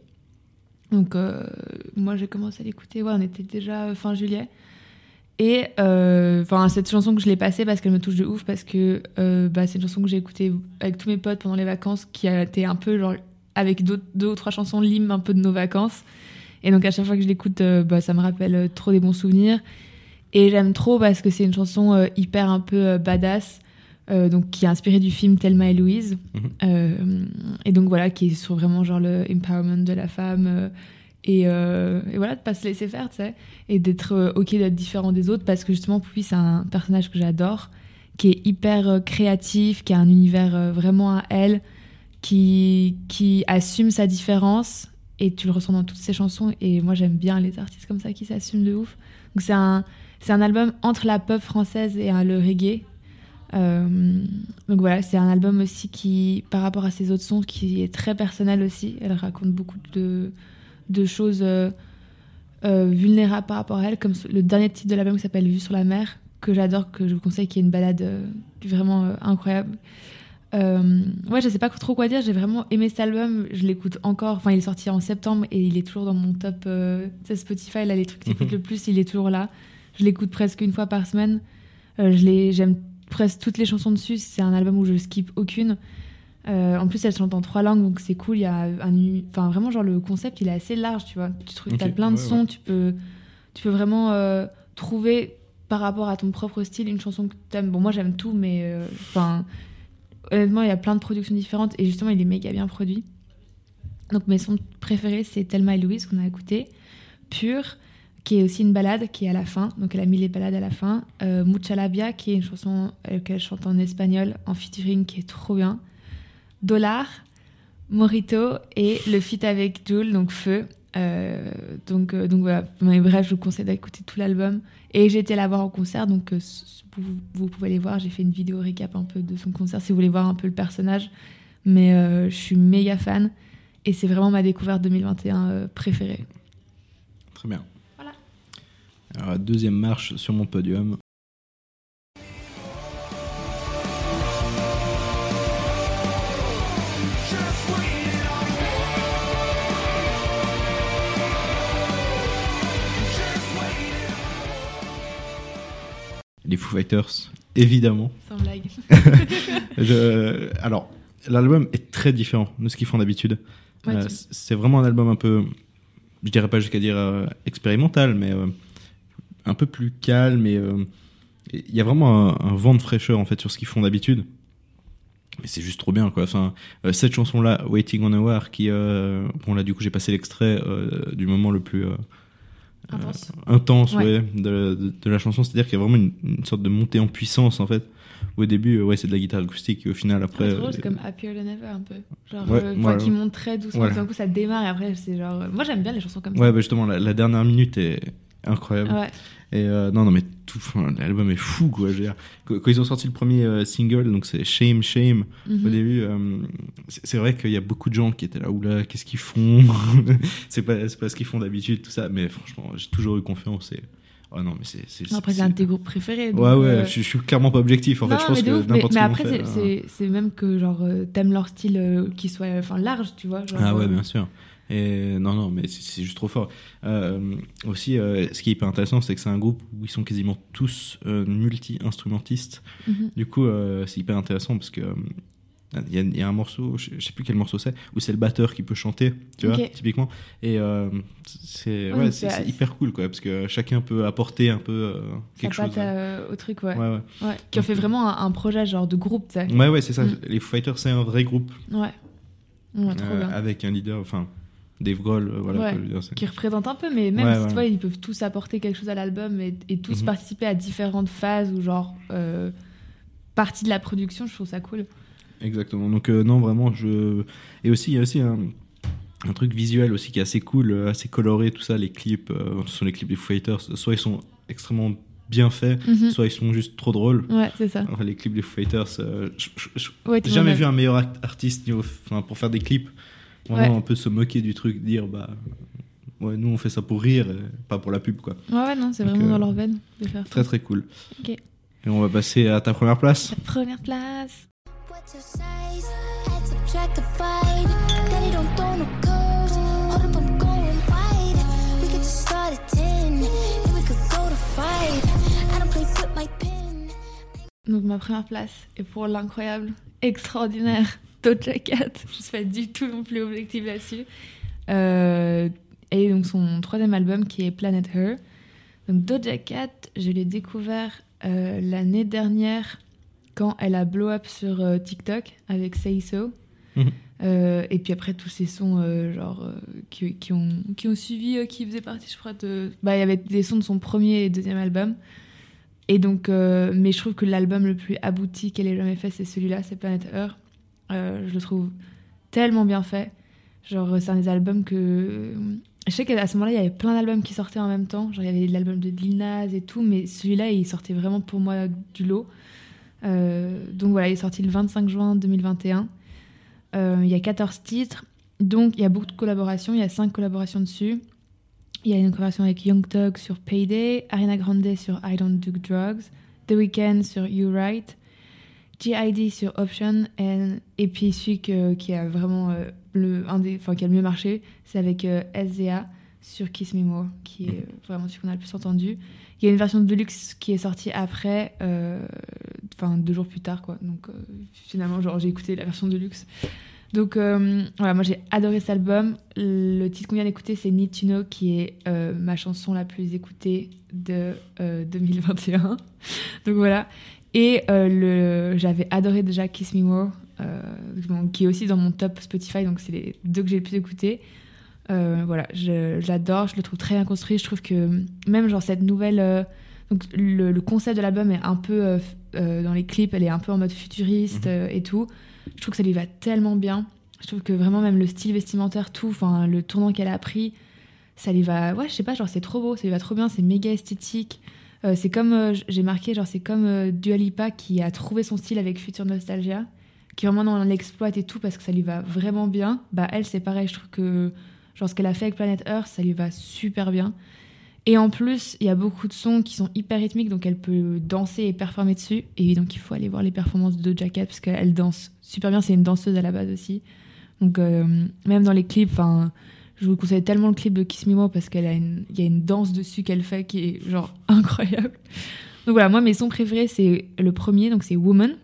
Donc moi j'ai commencé à l'écouter, on était déjà fin juillet. Et enfin cette chanson que je l'ai passée parce qu'elle me touche de ouf parce que bah, c'est une chanson que j'ai écoutée avec tous mes potes pendant les vacances qui a été un peu genre avec deux ou trois chansons l'hymne un peu de nos vacances. Et donc à chaque fois que je l'écoute, euh, bah, ça me rappelle euh, trop des bons souvenirs. Et j'aime trop parce que c'est une chanson euh, hyper un peu badass, euh, donc qui est inspirée du film Thelma et Louise. Mhm. Euh, et donc voilà, qui est sur vraiment genre le empowerment de la femme. euh, et, et voilà, de pas se laisser faire, tu sais. Et d'être ok d'être différent des autres parce que justement, Poupie, c'est un personnage que j'adore, qui est hyper créatif, qui a un univers vraiment à elle, qui, qui assume sa différence. Et tu le ressens dans toutes ses chansons. Et moi, j'aime bien les artistes comme ça qui s'assument de ouf. Donc c'est un, c'est un album entre la pop française et euh, le reggae. Euh, donc voilà, c'est un album aussi qui, par rapport à ses autres sons, qui est très personnel aussi. Elle raconte beaucoup de, de choses euh, euh, vulnérables par rapport à elle, comme le dernier titre de l'album qui s'appelle Vue sur la mer, que j'adore, que je vous conseille, qui est une balade vraiment incroyable. Euh, ouais, je sais pas trop quoi dire. J'ai vraiment aimé cet album. Je l'écoute encore. Enfin, il est sorti en septembre et il est toujours dans mon top euh, Spotify. Là, les trucs que j'écoute Mhm. le plus, il est toujours là. Je l'écoute presque une fois par semaine. Euh, je J'aime presque toutes les chansons dessus. C'est un album où je skip aucune. Euh, en plus, elle chante en trois langues, donc c'est cool. Il y a un, enfin vraiment genre le concept, il est assez large, tu vois. Tu trouves, as plein de ouais, sons, ouais. tu peux, tu peux vraiment euh, trouver par rapport à ton propre style une chanson que t'aimes. Bon, moi j'aime tout, mais enfin honnêtement, il y a plein de productions différentes et justement, il est méga bien produit. Donc mes sons préférés, c'est Thelma et Louise qu'on a écouté, Pure, qui est aussi une balade qui est à la fin. Donc elle a mis les balades à la fin. Euh, Mucha Labia, qui est une chanson euh, qu'elle chante en espagnol, en featuring, qui est trop bien. Dollar, Morito et le feat avec Jules, donc Feu. Euh, donc, euh, donc voilà, mais bref, je vous conseille d'écouter tout l'album. Et j'ai été la voir en concert, donc euh, vous, vous pouvez les voir. J'ai fait une vidéo récap un peu de son concert si vous voulez voir un peu le personnage. Mais euh, je suis méga fan et c'est vraiment ma découverte 2021 euh, préférée. Très bien. Voilà. Alors, deuxième marche sur mon podium. Les Foo Fighters, évidemment. Sans blague. (laughs) Je- Alors, l'album est très différent de ce qu'ils font d'habitude. Ouais, Euh, c'est vraiment un album un peu, je dirais pas jusqu'à dire euh, expérimental, mais euh, un peu plus calme et il y a vraiment un, un vent de fraîcheur en fait sur ce qu'ils font d'habitude. Mais c'est juste trop bien quoi. Enfin, cette chanson là, Waiting on a War, qui bon là du coup j'ai passé l'extrait du moment le plus Intense. euh, intense Ouais. ouais, de, de- de la chanson. C'est-à-dire qu'il y a vraiment une, une sorte de montée en puissance en fait. Au début, euh, ouais, c'est de la guitare acoustique et au final après. C'est euh, comme Happier Than Ever un peu. Genre, Ouais, euh, voilà. qui monte très doucement, Voilà. tout d'un coup ça démarre et après c'est genre. Moi j'aime bien les chansons comme Ouais, bah justement, la, la dernière minute est incroyable. ça. Ouais. Et euh, non, non, mais tout, enfin, l'album est fou, quoi. je veux dire. Quand, quand ils ont sorti le premier euh, single, donc c'est Shame, Shame, Mhm. au début, euh, c'est vrai qu'il y a beaucoup de gens qui étaient là, oula, qu'est-ce qu'ils font? (laughs) C'est pas, pas ce qu'ils font d'habitude, tout ça. Mais franchement, j'ai toujours eu confiance. Et... Oh non, mais c'est. Après, c'est un de tes groupes préférés. Ouais, ouais, je, suis- je suis clairement pas objectif. En non, fait, je pense mais que après, fait, c'est- même que genre t'aimes leur style qui soit enfin large, tu vois. Genre, Ah ouais, bien sûr. Et non, non, mais c'est- juste trop fort. Euh, aussi, euh, ce qui est hyper intéressant, c'est que c'est un groupe où ils sont quasiment tous euh, multi-instrumentistes. mhm. Du coup, c'est hyper intéressant parce que il y, a- il y a un morceau, je, sais plus quel morceau c'est, où c'est le batteur qui peut chanter, tu vois, typiquement. Et c'est Ouais, ouais, hyper cool, quoi, parce que chacun peut apporter un peu quelque chose. euh, au truc, ouais. Ouais, ouais. Ouais, Qui ont fait vraiment un, un projet genre de groupe, tu sais. Ouais, ouais, c'est ça. Mm. Les Foo Fighters, c'est un vrai groupe Ouais. Ouais, trop bien. avec un leader, enfin, Dave Grohl, euh, voilà. Ouais. dire, Qui représente un peu, mais même Ouais, si ouais. tu vois, ils peuvent tous apporter quelque chose à l'album et, et tous Mhm. participer à différentes phases ou genre euh, partie de la production, je trouve ça cool. Exactement. Donc euh, non, vraiment, je et aussi il y a aussi un, un truc visuel aussi qui est assez cool, assez coloré, tout ça. Les clips, euh, ce sont les clips des Foo Fighters. Soit ils sont extrêmement bien faits, Mhm. soit ils sont juste trop drôles. Ouais, c'est ça. Enfin, les clips des Foo Fighters, j'ai jamais vu un meilleur artiste niveau- enfin, pour faire des clips. Vraiment Ouais. un peu se moquer du truc, dire bah ouais nous on fait ça pour rire, et pas pour la pub quoi. Ouais, ouais, non, c'est vraiment euh, dans leur veine de faire Très ça. très cool. Ok. Et on va passer à ta première place. La première place. What's your size? Head subtractified. Daddy don't throw no curves. Hold up, I'm going wide. We could just start at 10. Then we could go to 5. I don't play with my pen. Donc ma première place est pour l'incroyable, extraordinaire Doja Cat. (laughs) Je suis pas du tout non plus objective là-dessus. Euh, et donc son troisième album qui est Planet Her. Donc Doja Cat, je l'ai découvert euh, l'année dernière quand elle a blow up sur euh, TikTok avec Say So. Mhm. Euh, et puis après tous ces sons euh, genre euh, qui, qui ont qui ont suivi qui faisaient partie je crois de bah il y avait des sons de son premier et deuxième album et donc, mais je trouve que l'album le plus abouti qu'elle ait jamais fait, c'est celui-là, c'est Planet Earth. Euh, je le trouve tellement bien fait. Genre, c'est un des albums que. Je sais qu'à ce moment-là, il y avait plein d'albums qui sortaient en même temps. Genre, il y avait l'album de Lil Nas et tout, mais celui-là, il sortait vraiment pour moi du lot. Euh, donc voilà, il est sorti le 25 juin 2021. Euh, il y a 14 titres. Donc, il y a beaucoup de collaborations. Il y a 5 collaborations dessus. Il y a une collaboration avec Young Thug sur Payday, Ariana Grande sur I Don't Do Drugs, The Weeknd sur You Right, G.I.D. sur Option, et puis celui qui a vraiment euh, le, un des, qui a le mieux marché, c'est avec euh, SZA sur Kiss Me More, qui est euh, vraiment celui qu'on a le plus entendu. Il y a une version de luxe qui est sortie après, enfin deux jours plus tard, quoi. Donc finalement, genre j'ai écouté la version de luxe. Donc voilà, moi j'ai adoré cet album. Le titre qu'on vient d'écouter, c'est Need to Know, qui est ma chanson la plus écoutée de euh, 2021. Donc voilà. Et euh, le, j'avais adoré déjà Kiss Me More, euh, qui est aussi dans mon top Spotify, donc c'est les deux que j'ai le plus écouté. Euh, voilà, je, je l'adore, je le trouve très bien construit. Je trouve que même genre cette nouvelle. donc le, le concept de l'album est un peu dans les clips, elle est un peu en mode futuriste Mhm. et tout. Je trouve que ça lui va tellement bien. Je trouve que vraiment même le style vestimentaire, tout, enfin le tournant qu'elle a pris, ça lui va. Ouais, je sais pas, genre c'est trop beau, ça lui va trop bien, c'est méga esthétique. Euh, c'est comme euh, j'ai marqué, genre c'est comme euh, Dua Lipa qui a trouvé son style avec Future Nostalgia, qui vraiment dans l'exploite et tout parce que ça lui va vraiment bien. Bah elle c'est pareil, je trouve que genre ce qu'elle a fait avec Planet Earth, ça lui va super bien. Et en plus, il y a beaucoup de sons qui sont hyper rythmiques, donc elle peut danser et performer dessus. Et donc il faut aller voir les performances de Cat parce qu'elle danse super bien. C'est une danseuse à la base aussi. Donc euh, même dans les clips, enfin, je vous conseille tellement le clip de Kiss Me More parce qu'il y a une danse dessus qu'elle fait qui est genre (laughs) incroyable. Donc voilà, moi mes sons préférés c'est le premier, donc c'est Woman.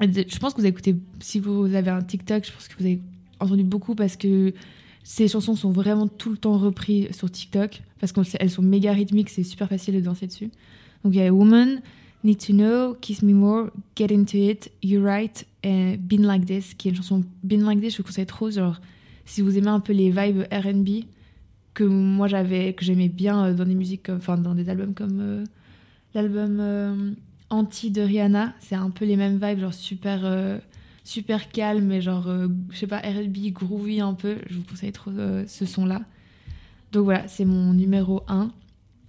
Je pense que vous avez écouté, si vous avez un TikTok, je pense que vous avez entendu beaucoup parce que ces chansons sont vraiment tout le temps reprises sur TikTok parce qu'elles sont méga rythmiques, c'est super facile de danser dessus. Donc il y a Woman, Need to Know, Kiss Me More, Get Into It, You're Right et Been Like This, qui est une chanson Been Like This, je vous conseille trop, genre si vous aimez un peu les vibes R&B que moi j'avais, que j'aimais bien euh, dans des musiques, enfin dans des albums comme euh, l'album euh, Anti de Rihanna, c'est un peu les mêmes vibes, genre super super calme et genre je sais pas R&B groovy un peu. Je vous conseille trop ce son là. Donc voilà, c'est mon numéro 1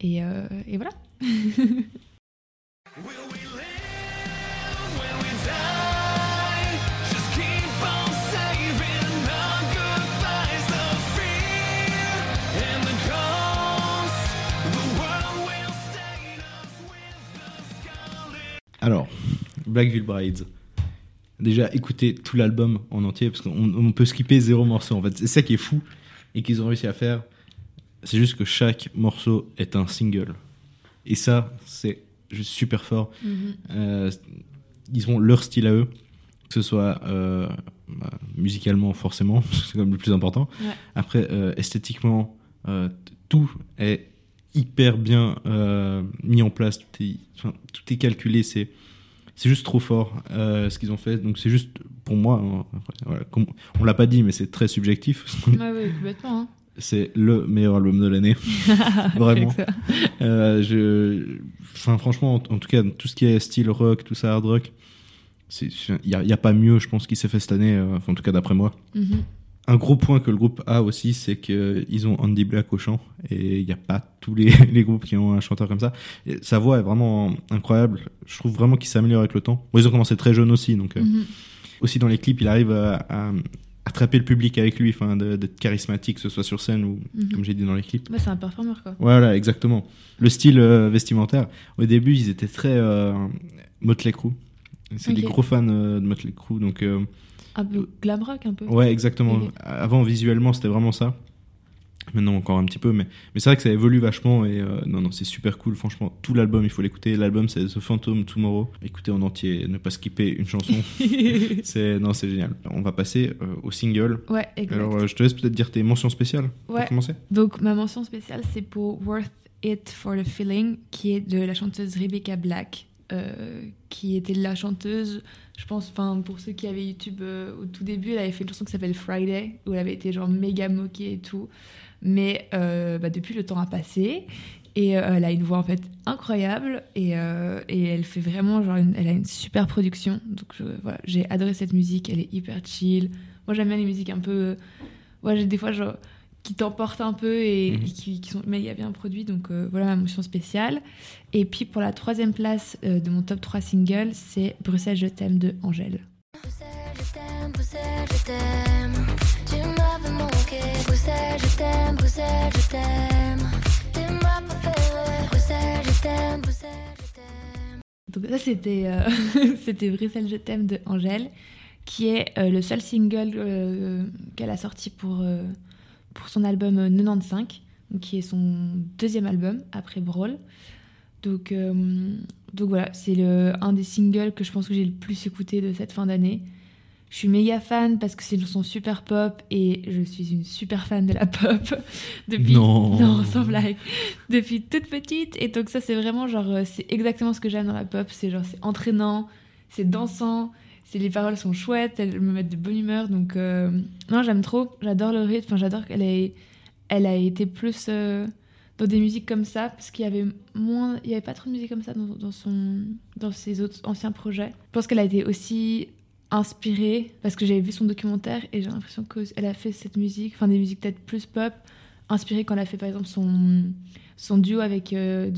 et, euh, et voilà. (laughs) Alors, Blackville Brides. Déjà, écoutez tout l'album en entier parce qu'on on peut skipper zéro morceau en fait. C'est ça qui est fou et qu'ils ont réussi à faire. C'est juste que chaque morceau est un single. Et ça, c'est juste super fort. Euh, ils ont leur style à eux, que ce soit euh, bah, musicalement forcément, parce (laughs) que c'est comme le plus important. Ouais. Après, euh, esthétiquement, euh, tout est hyper bien euh, mis en place, tout est, enfin, tout est calculé, c'est c'est juste trop fort euh, ce qu'ils ont fait. Donc c'est juste pour moi, hein, voilà, comme- on l'a pas dit, mais c'est très subjectif. Complètement. hein. c'est le meilleur album de l'année. (laughs) Vraiment. Euh, je, enfin, franchement, en, en tout cas, tout ce qui est style rock, tout ça, hard rock, il n'y a, y a pas mieux, je pense, qui s'est fait cette année, en tout cas d'après moi. Mhm. Un gros point que le groupe a aussi, c'est qu'ils ont Andy Black au chant, et il n'y a pas tous les, (laughs) les groupes qui ont un chanteur comme ça. Et sa voix est vraiment incroyable. Je trouve vraiment qu'il s'améliore avec le temps. Bon, ils ont commencé très jeunes aussi, donc euh, Mhm. aussi dans les clips, il arrive à, à attraper le public avec lui, enfin, d'être charismatique, que ce soit sur scène ou, Mhm. comme j'ai dit dans les clips. Ouais, c'est un performeur quoi. Voilà, exactement. Le style euh, vestimentaire. Au début, ils étaient très euh, Motley Crue. C'est des Ok. gros fans de Motley Crue, donc Un peu glam rock un peu. ouais, exactement. Avant, visuellement, c'était vraiment ça. Maintenant, encore un petit peu, mais, mais c'est vrai que ça évolue vachement et euh, non, non, c'est super cool. Franchement, tout l'album, il faut l'écouter. L'album, c'est The Phantom Tomorrow. Écoutez en entier, ne pas skipper une chanson. (laughs) c'est non, c'est génial. On va passer euh, au single. ouais, exact. Alors, euh, je te laisse peut-être dire tes mentions spéciales Ouais. pour commencer. Donc ma mention spéciale c'est pour Worth It for the Feeling qui est de la chanteuse Rebecca Black euh, qui était la chanteuse je pense enfin pour ceux qui avaient YouTube euh, au tout début elle avait fait une chanson qui s'appelle Friday où elle avait été genre méga moquée et tout. Mais euh, bah, depuis le temps a passé. Et elle a une voix en fait incroyable. Et, et elle fait vraiment genre elle a une super production. Donc voilà j'ai adoré cette musique. Elle est hyper chill. Moi j'aime bien les musiques un peu ouais j'ai des fois genre qui t'emportent un peu et, Mhm. et qui, qui sont méga bien produits. Donc euh, voilà ma motion spéciale. Et puis pour la troisième place euh, de mon top 3 singles, c'est Bruxelles Je t'aime de Angèle. Bruxelles, je t'aime, Bruxelles, je t'aime. Tu m'avais manqué. Bruxelles, je t'aime, Bruxelles, je t'aime. T'es ma préférée. Bruxelles, je t'aime, Bruxelles, je t'aime. Donc ça c'était euh, (laughs) c'était Bruxelles Je t'aime de Angèle, qui est euh, le seul single euh, qu'elle a sorti pour, euh, pour son album euh, 95, donc qui est son deuxième album après Brawl. Donc, euh, donc voilà, c'est un des singles que je pense que j'ai le plus écouté de cette fin d'année. Je suis méga fan parce que c'est une chanson super pop et je suis une super fan de la pop (laughs) depuis Non. non sans blague depuis toute petite et donc ça c'est vraiment genre euh, c'est exactement ce que j'aime dans la pop c'est genre c'est entraînant c'est dansant les paroles sont chouettes elles me mettent de bonne humeur donc euh, non j'aime trop j'adore le rythme j'adore qu'elle ait elle a été plus euh, dans des musiques comme ça, parce qu'il y avait moins, il y avait pas trop de musique comme ça dans, dans son, dans ses autres anciens projets. Je pense qu'elle a été aussi inspirée parce que j'avais vu son documentaire et j'ai l'impression qu'elle a fait cette musique, enfin des musiques peut-être plus pop, inspirée quand elle a fait par exemple son, son duo avec euh,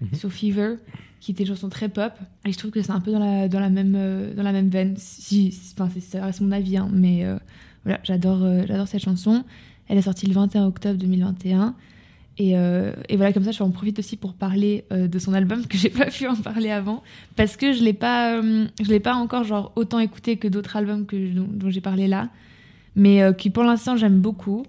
Mhm. sur Fever, qui était une chanson très pop. Et je trouve que c'est un peu dans la, dans la, même, euh, dans la même veine. Si, enfin, ça reste mon avis, hein, mais euh, voilà, j'adore euh, j'adore cette chanson. Elle est sortie le 21 octobre 2021. Et, et voilà, comme ça, je en profite aussi pour parler de son album, que j'ai pas pu en parler avant, parce que je l'ai pas, l'ai pas encore genre autant écouté que d'autres albums que, dont, dont j'ai parlé là, mais qui pour l'instant j'aime beaucoup.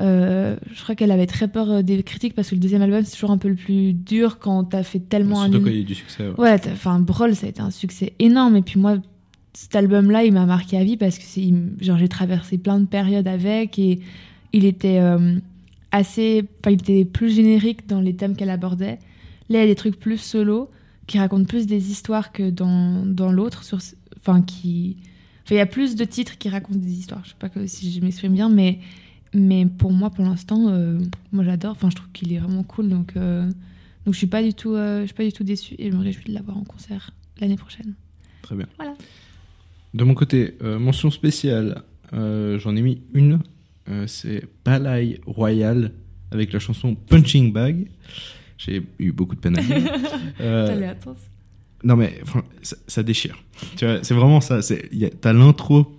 Euh, je crois qu'elle avait très peur euh, des critiques parce que le deuxième album c'est toujours un peu le plus dur quand t'as fait tellement un Surtout quand il y a du succès. ouais. Enfin, Brawl, ça a été un succès énorme. Et puis moi, cet album-là, il m'a marqué à vie parce que c'est, genre, j'ai traversé plein de périodes avec et il était euh, assez, enfin, il était plus générique dans les thèmes qu'elle abordait. Là, il y a des trucs plus solo qui racontent plus des histoires que dans, dans l'autre, sur, enfin, qui, enfin, il y a plus de titres qui racontent des histoires. Je sais pas que- si je m'exprime bien, mais, mais pour moi, pour l'instant, euh, moi, j'adore. Enfin, je trouve qu'il est vraiment cool, donc. euh, donc je suis pas du tout, euh, je suis pas du tout déçue et je me réjouis de l'avoir en concert l'année prochaine. Très bien. Voilà. De mon côté, euh, mention spéciale, j'en ai mis une. c'est Palais Royal avec la chanson Punching Bag. J'ai eu beaucoup de peine à dire. (laughs) Euh, non mais ça, ça déchire. Tu vois, c'est vraiment ça. C'est, t'as l'intro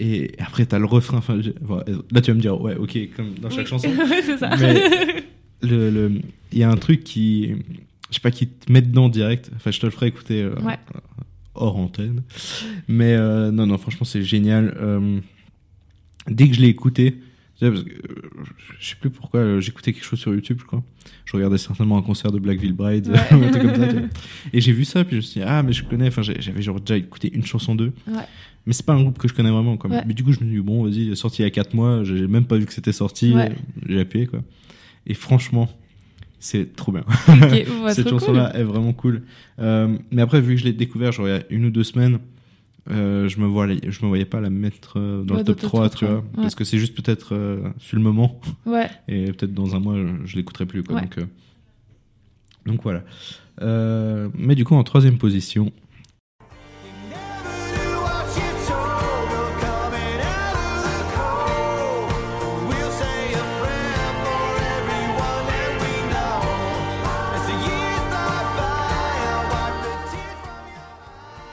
et après t'as le refrain. Enfin, là tu vas me dire ouais, ok, comme dans chaque Oui. chanson. (laughs) C'est ça. Mais- Le, le- il y a un truc qui, je sais pas, qui te met dedans direct. Enfin, je te le ferai écouter euh, Ouais. hors antenne. Mais euh, non, non, franchement, c'est génial. Euh, dès que je l'ai écouté, parce que, je sais plus pourquoi, j'écoutais quelque chose sur YouTube, je crois. Je regardais certainement un concert de Blackville Bride, Ouais. (laughs) comme ça. Et j'ai vu ça, puis je me suis dit, ah, mais je connais. Enfin, j'avais genre déjà écouté une chanson d'eux. Ouais. Mais c'est pas un groupe que je connais vraiment. Quoi. Ouais. Mais du coup, je me suis dit, bon, vas-y, sorti il y a 4 mois, j'ai même pas vu que c'était sorti. Ouais. J'ai appuyé, quoi. Et franchement, c'est trop bien. Ouais, (laughs) Cette chanson-là est vraiment cool. Euh, mais après, vu que je l'ai découvert genre il y a une ou deux semaines, euh, je me vois, je me voyais pas la mettre euh, dans Ouais, le top le 3, top tu vois. 3, ouais. Parce que c'est juste peut-être euh, sur le moment. Ouais. (laughs) Et peut-être dans un mois, je, je l'écouterai plus. Quoi, donc, euh, donc voilà. Euh, mais du coup, en troisième position,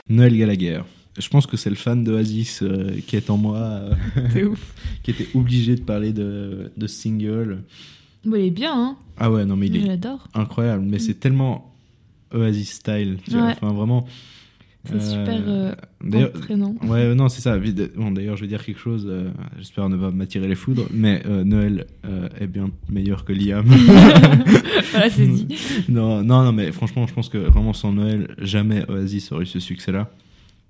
Noël Gallagher. Je pense que c'est le fan d'Oasis euh, qui est en moi, euh, (laughs) ouf. (laughs) qui était obligé de parler de, de single. Bon, il est bien, hein. Ah ouais, non, mais il est incroyable. Mais c'est tellement Oasis style. Tu vois, Ouais. enfin, vraiment. C'est Euh, super euh, D'ailleurs, entraînant. Ouais, non, c'est ça. Bon, d'ailleurs, je vais dire quelque chose. euh, J'espère ne pas m'attirer les foudres, mais euh, Noël euh, est bien meilleur que Liam. (laughs) voilà, c'est dit. non, non, non, mais franchement, je pense que vraiment sans Noël, jamais Oasis aurait eu ce succès-là.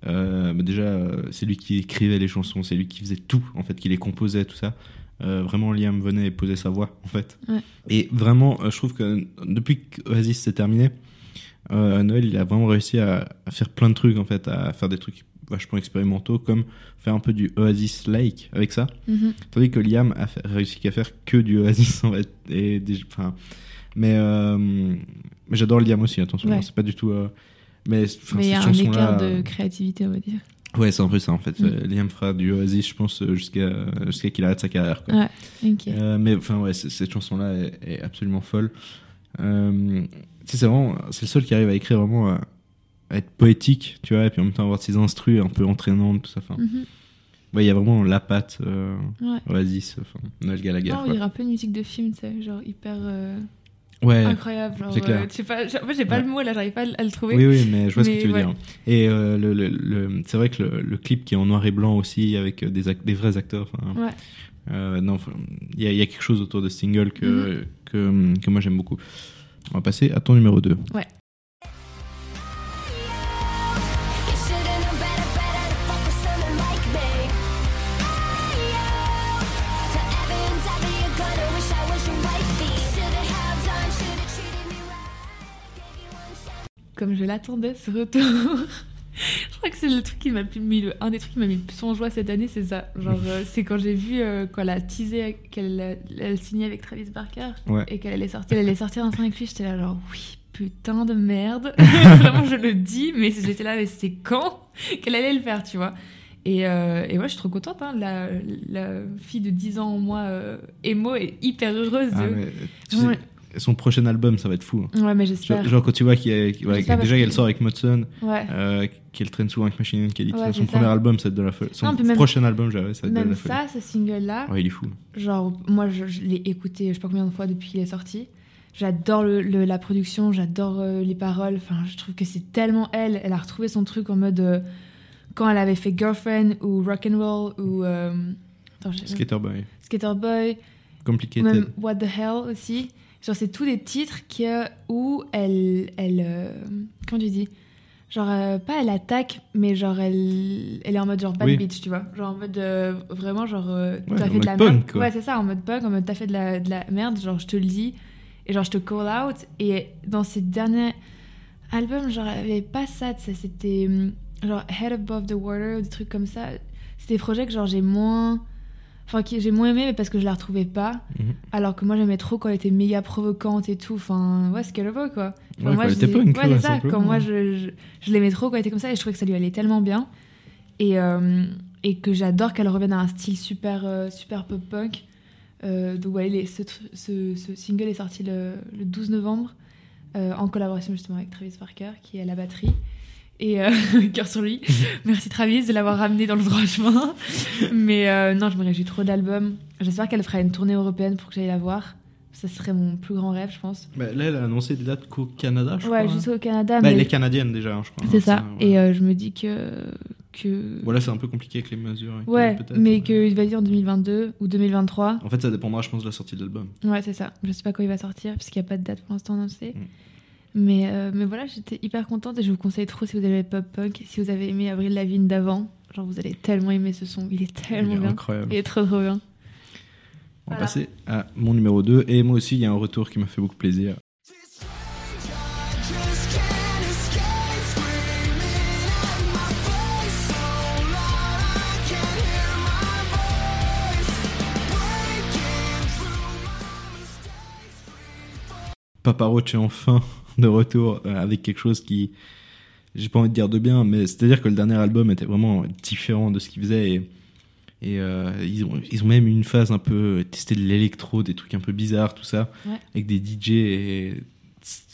Euh, bah déjà, euh, c'est lui qui écrivait les chansons, c'est lui qui faisait tout, en fait, qui les composait, tout ça. Euh, vraiment, Liam venait et posait sa voix, en fait. Ouais. Et vraiment, euh, je trouve que depuis que Oasis s'est terminé, euh, Noël, il a vraiment réussi à, à faire plein de trucs, en fait, à faire des trucs vachement expérimentaux, comme faire un peu du Oasis-like avec ça. Mhm. Tandis que Liam a fait- réussi qu'à faire que du Oasis, (laughs) en fait. Et des- enfin, mais euh, mais j'adore Liam aussi, attention, Ouais. c'est pas du tout. euh, mais il y a un écart de créativité, on va dire. Ouais, c'est un peu ça, en fait. Mm. Euh, Liam fera du Oasis, je pense, euh, jusqu'à jusqu'à qu'il arrête sa carrière. Quoi. Ouais, ok. Euh, mais enfin, ouais, cette chanson-là est, est absolument folle. Euh, tu sais, c'est vraiment, c'est le seul qui arrive à écrire vraiment à, à être poétique, tu vois, et puis en même temps avoir ses instrus un peu entraînantes, tout ça. Enfin, Mhm. ouais, il y a vraiment la patte euh, Ouais. Oasis, enfin, Noël Gallagher. Non, on quoi. dirait un peu une musique de film, tu sais, genre hyper euh, Ouais. incroyable. Genre, clair. euh, sais pas, j'ai pas Ouais. le mot là, j'arrive pas à le trouver. Oui, oui, mais je vois ce que tu veux ouais. dire. Et euh, le, le- le- c'est vrai que le, le clip qui est en noir et blanc aussi, avec euh, des, des vrais acteurs, euh, non, il y, a- il y a quelque chose autour de ce single que, Mhm. que, que moi j'aime beaucoup. On va passer à ton numéro 2. You should've known better, better to fuck with someone like me. Forever and ever, you're gonna wish I was your wifey. Should've held on, should've treated me right. Gave you one shot. Comme je l'attendais, ce retour. Je crois que c'est le truc qui m'a mis, le- un des trucs qui m'a mis le plus en joie cette année, c'est ça. Genre, (laughs) euh, c'est quand j'ai vu euh, quand elle a teasé qu'elle euh, elle signait avec Travis Barker Ouais. et qu'elle allait sortir, elle allait sortir un son avec lui. J'étais là genre oui, putain de merde. (laughs) Vraiment, je le dis, mais j'étais là, mais c'est quand qu'elle allait le faire, tu vois. Et, euh, et moi, je suis trop contente. Hein. La, la fille de 10 ans en moi, euh, emo, est hyper heureuse. Ah, de... mais, tu Ouais. sais, son prochain album, ça va être fou. hein. Ouais, mais Genre, j'espère. genre quand tu vois qu'il y a, ouais, déjà parce elle que- sort avec Mudson, Ouais. euh, qu'elle traîne souvent avec Machine Gun Kelly. Ouais, son premier ça. album, ça va être de la folie. Son Non, même- prochain album, j'avais, ça va être de Même la folie. ça, ce single-là, Ouais, il est fou. Genre, moi, je, je l'ai écouté je sais pas combien de fois depuis qu'il est sorti. J'adore le, le- la production, j'adore euh, les paroles. Enfin, je trouve que c'est tellement elle. Elle a retrouvé son truc en mode euh, quand elle avait fait Girlfriend ou Rock'n'Roll ou euh, attends, Skater Boy. Skater Boy, Complicated. même What the Hell aussi. Genre, c'est tous des titres qui, euh, où elle, elle, euh, comment tu dis? Genre, euh, pas elle attaque, mais genre, elle, elle est en mode genre bad Oui. bitch, tu vois? Genre, en mode euh, vraiment, genre, Ouais, t'as en fait de la punk, merde. quoi. Ouais, c'est ça, en mode punk, en mode t'as fait de la, de la merde, genre, je te le dis. Et genre, je te call out. Et dans ces derniers albums, genre, elle avait pas ça, sais, c'était hum, genre Head Above the Water ou des trucs comme ça. C'était des projets que, genre, j'ai moins. Enfin, j'ai moins aimé, mais parce que je la retrouvais pas. Mhm. Alors que moi, j'aimais trop quand elle était méga provocante et tout. Enfin, ouais, Scalable, quoi. Enfin, Ouais, moi, quand je punk, ouais, ça. Quand moi, je, je, je l'aimais trop quand elle était comme ça et je trouvais que ça lui allait tellement bien. Et, euh, et que j'adore qu'elle revienne à un style super, euh, super pop-punk. Euh, donc, ouais, les- ce, ce, ce single est sorti le, le 12 novembre en collaboration justement avec Travis Barker qui est à la batterie. Et euh, (laughs) cœur sur lui. (laughs) Merci Travis de l'avoir ramené dans le droit chemin. Mais euh, non, je me réjouis trop de l'album. J'espère qu'elle fera une tournée européenne pour que j'aille la voir. Ça serait mon plus grand rêve, je pense. Bah, là, elle a annoncé des dates qu'au Canada, je ouais, crois. juste au Canada. Bah, mais Elle est canadienne déjà, hein, je crois. c'est hein, ça. ouais. Et euh, je me dis que. que... Voilà, c'est un peu compliqué avec les mesures. Ouais, mais qu'il va dire en 2022 ou 2023. En fait, ça dépendra, je pense, de la sortie de l'album. Ouais, c'est ça. Je sais pas quand il va sortir, parce qu'il n'y a pas de date pour l'instant annoncée. Mm. Mais, euh, mais voilà, j'étais hyper contente et je vous conseille trop si vous avez pop punk, si vous avez aimé Avril Lavigne d'avant. Genre, vous allez tellement aimer ce son. Il est tellement Il est bien. incroyable. Il est trop trop bien. On va Voilà. passer à mon numéro 2. Et moi aussi, il y a un retour qui m'a fait beaucoup plaisir. Papa Roach est enfin de retour euh, avec quelque chose qui, j'ai pas envie de dire de bien, mais c'est-à-dire que le dernier album était vraiment différent de ce qu'il faisait et, et euh, ils, ont, ils ont même eu une phase un peu testé de l'électro, des trucs un peu bizarres, tout ça, Ouais. avec des DJ et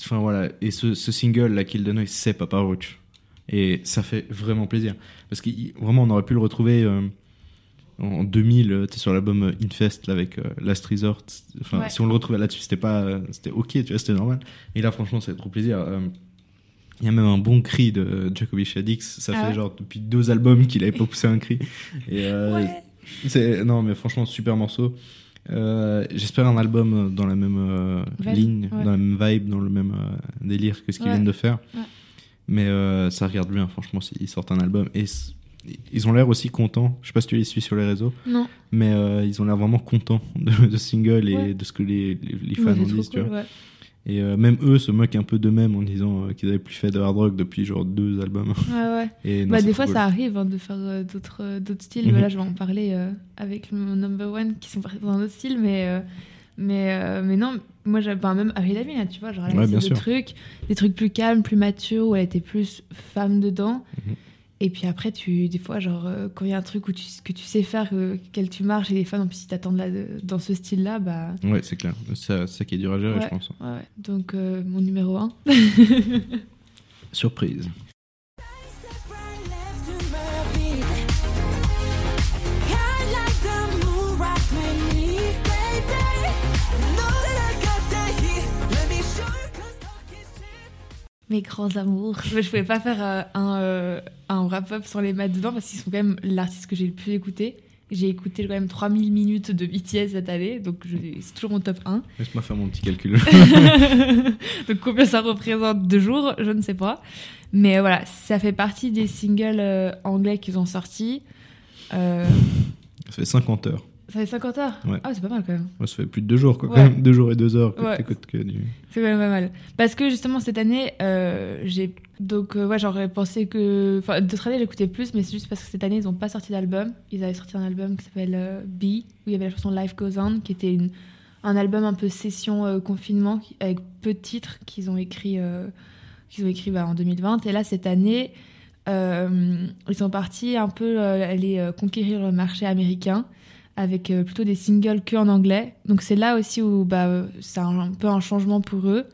enfin voilà. Et ce, ce single là qu'il donne, c'est Papa Roach et ça fait vraiment plaisir parce que vraiment on aurait pu le retrouver. euh, en 2000, euh, t'es sur l'album euh, Infest là, avec euh, Last Resort. Enfin, Ouais. si on le retrouvait là-dessus, c'était pas, euh, c'était ok, tu vois, c'était normal. Et là, franchement, ça fait trop plaisir. Il y a même un bon cri de Jacoby Shaddix. Ça Ah fait ouais genre depuis deux albums qu'il avait pas poussé un cri. Et Ouais. c'est non, mais franchement, super morceau. J'espère un album dans la même ligne, dans la même vibe, dans le même délire que ce qu'ils viennent de faire. Mais ça regarde bien, franchement, s'ils sortent un album. Et ils ont l'air aussi contents. Je sais pas si tu les suis sur les réseaux, Non. mais euh, ils ont l'air vraiment contents de, de single et Ouais. de ce que les, les, les Ouais, fans c'est en disent. tu cool, vois. ouais. Et euh, même eux se moquent un peu d'eux-mêmes en disant euh, qu'ils avaient plus fait de hard rock depuis genre deux albums. Ouais, ouais. (laughs) Et non, Bah, des fois, cool. ça arrive hein, de faire d'autres d'autres styles. Mais là, je vais en parler avec mon number one qui sont partis dans un autre style. Mais, mais, mais non, moi, j'avais enfin, même Avril Lavigne, là, tu vois. Genre, elle a Ouais, des sûr. trucs, des trucs plus calmes, plus matures, où elle était plus femme dedans. Mhm. Et puis après, tu, des fois, genre, euh, quand il y a un truc où tu, que tu sais faire, que, quel tu marches, et les fans, en plus, ils t'attendent là, dans ce style-là, bah. Ouais, c'est clair. C'est ça, qui est dur à gérer, Ouais. je pense. Ouais, ouais. Donc, euh, mon numéro 1. (laughs) Surprise. Mes grands amours. Je pouvais pas faire euh, un, euh, un wrap-up sans les mettre dedans parce qu'ils sont quand même l'artiste que j'ai le plus écouté. J'ai écouté quand même 3000 minutes de BTS cette année, donc c'est toujours mon top 1. Laisse-moi faire mon petit (laughs) calcul. (laughs) donc combien ça représente de jours, je ne sais pas. Mais voilà, ça fait partie des singles euh, anglais qu'ils ont sortis. Ça fait 50 heures. Ça fait 50 heures Ouais. Ah, c'est pas mal quand même. Ouais, ça fait plus de deux jours, quoi. Ouais. Quand même, deux jours et deux heures que t'écoutes que du. C'est quand même pas mal. Parce que justement, cette année, euh, j'ai. Donc, euh, ouais, j'aurais pensé que. Enfin, d'autres années, j'écoutais plus, mais c'est juste parce que cette année, ils ont pas sorti d'album. Ils avaient sorti un album qui s'appelle euh, B, où il y avait la chanson Life Goes On, qui était une- un album un peu session euh, confinement, avec peu de titres qu'ils ont écrit, qu'ils ont écrit bah, en 2020. Et là, cette année, ils sont partis un peu aller conquérir le marché américain avec euh, plutôt des singles que en anglais. Donc c'est là aussi où bah, euh, c'est un, peu un changement pour eux.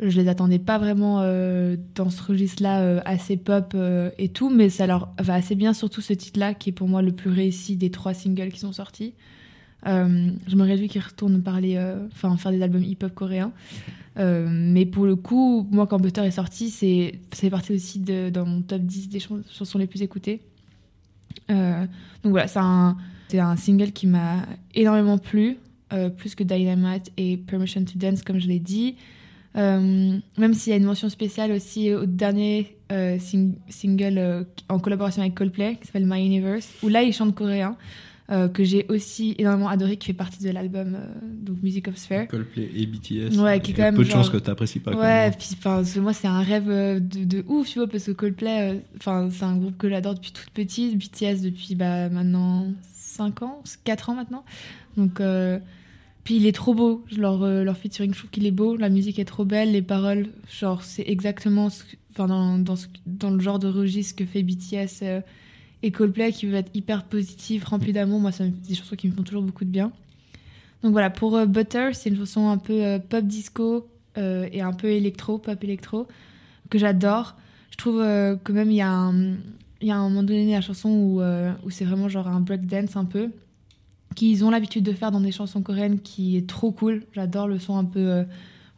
Je les attendais pas vraiment euh, dans ce registre-là assez pop et tout, mais ça leur va assez bien, surtout ce titre-là qui est pour moi le plus réussi des trois singles qui sont sortis. Je me réjouis qu'ils retournent parler, enfin faire des albums hip-hop coréens. Mais pour le coup, moi quand Butter est sorti, c'est parti aussi de, dans mon top 10 des chans- chansons les plus écoutées. Donc voilà, c'est un, c'est un single qui m'a énormément plu, euh, plus que Dynamite et Permission to Dance, comme je l'ai dit. Euh, même s'il y a une mention spéciale aussi au dernier euh, sing- single en collaboration avec Coldplay, qui s'appelle My Universe, où là, il chante coréen, que j'ai aussi énormément adoré, qui fait partie de l'album donc Music of Sphere. Coldplay et BTS. Ouais, qui est quand a même peu de genre- chances que t'apprécies pas. quand Ouais, puis moi c'est un rêve de, de ouf, tu vois, parce que Coldplay, enfin c'est un groupe que j'adore depuis toute petite, BTS depuis bah, maintenant 5 ans, 4 ans maintenant. Donc, euh, puis il est trop beau, leur, euh, leur featuring, je trouve qu'il est beau, la musique est trop belle, les paroles, genre c'est exactement ce enfin, dans, dans, le genre de registre que fait BTS euh, et Coldplay qui veut être hyper positif, rempli d'amour. Moi, c'est des chansons qui me font toujours beaucoup de bien. Donc voilà, pour Butter, c'est une chanson un peu pop disco et un peu électro, pop électro, que j'adore. Je trouve que même il y, a un- il y a un moment donné la chanson où, euh, où c'est vraiment genre un breakdance un peu, qu'ils ont l'habitude de faire dans des chansons coréennes qui est trop cool. J'adore le son un peu. euh,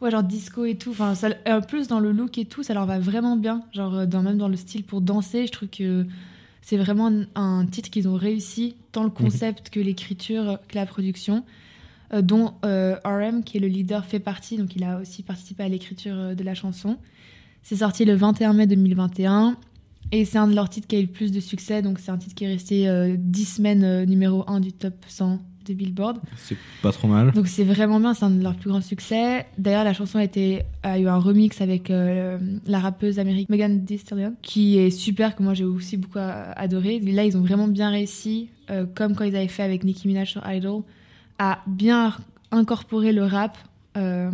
ouais, genre disco et tout. Enfin, ça, en plus, dans le look et tout, ça leur va vraiment bien. Genre, euh, dans, même dans le style pour danser, je trouve que c'est vraiment un, un titre qu'ils ont réussi, tant le concept que l'écriture, que la production, euh, dont RM, qui est le leader, fait partie. Donc, il a aussi participé à l'écriture de la chanson. C'est sorti le 21 mai 2021. Et c'est un de leurs titres qui a eu le plus de succès. Donc, c'est un titre qui est resté euh, 10 semaines euh, numéro 1 du top 100 de Billboard. C'est pas trop mal. Donc c'est vraiment bien, c'est un de leurs plus grands succès. D'ailleurs, la chanson a, été, a eu un remix avec euh, la rappeuse américaine Megan Thee Stallion, qui est super, que moi j'ai aussi beaucoup a- adoré. Et là, ils ont vraiment bien réussi, euh, comme quand ils avaient fait avec Nicki Minaj sur Idol, à bien incorporer le rap euh,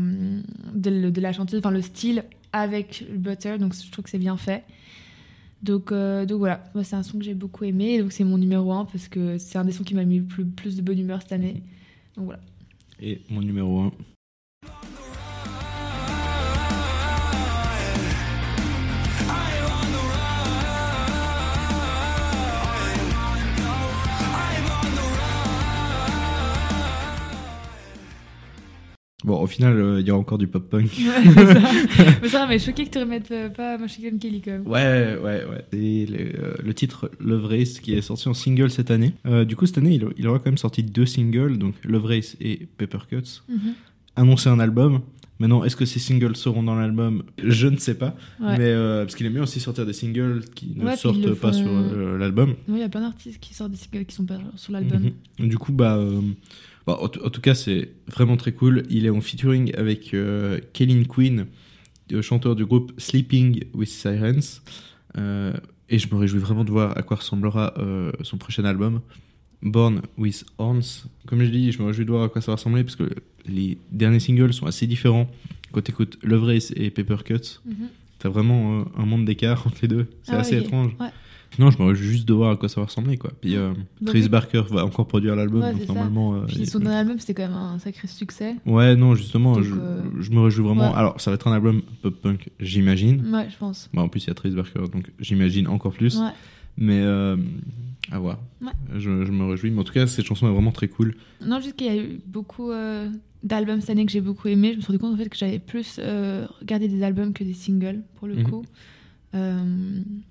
de, de la chanteuse, enfin le style avec le butter. Donc je trouve que c'est bien fait. Donc, euh, donc voilà, moi c'est un son que j'ai beaucoup aimé, et donc c'est mon numéro 1 parce que c'est un des sons qui m'a mis le plus, plus de bonne humeur cette année. Donc voilà. Et mon numéro 1. Bon, au final, euh, il y a encore du pop-punk. Ouais, (laughs) mais ça mais choqué que tu remettes euh, pas Machine Gun Kelly quand même. Ouais, ouais, ouais. C'est le, euh, le titre Love Race qui est sorti en single cette année. Du coup, cette année, il, il aura quand même sorti deux singles, donc Love Race et Paper Cuts. Mhm. Annoncé un album. Maintenant, est-ce que ces singles seront dans l'album? Je ne sais pas. Ouais. Mais parce qu'il aime bien aussi sortir des singles qui ne Ouais, sortent pas sur l'album. Ouais, Il y a plein d'artistes qui sortent des singles qui sont pas sur l'album. Mhm. Du coup, bah, euh, bah, en, tout- en tout cas, c'est vraiment très cool. Il est en featuring avec euh, Kellen Quinn, le chanteur du groupe Sleeping with Sirens. Euh, et je me réjouis vraiment de voir à quoi ressemblera euh, son prochain album, Born with Horns. Comme je dis, je me réjouis de voir à quoi ça va ressembler parce que les derniers singles sont assez différents. Quand tu écoutes Love Race et Paper Cuts, Mhm. t'as vraiment euh, un monde d'écart entre les deux. C'est Ah assez étrange. ouais. Non, je me réjouis juste de voir à quoi ça va ressembler. Quoi. Puis euh, Bah. Barker va encore produire l'album, Ouais, donc normalement. euh, Puis son dernier album, c'était quand même un sacré succès. Ouais, non, justement, Donc, je, euh, je me réjouis vraiment. ouais. Alors, ça va être un album pop-punk, j'imagine. Ouais, je pense. Bah, en plus, il y a Trace Barker, donc j'imagine encore plus. Ouais. Mais euh, à voir. Ouais. Je, je me réjouis. Mais en tout cas, cette chanson est vraiment très cool. Non, juste qu'il y a eu beaucoup euh, d'albums cette année que j'ai beaucoup aimé. Je me suis rendu compte en fait que j'avais plus regardé des albums que des singles pour le Mhm. coup. Euh,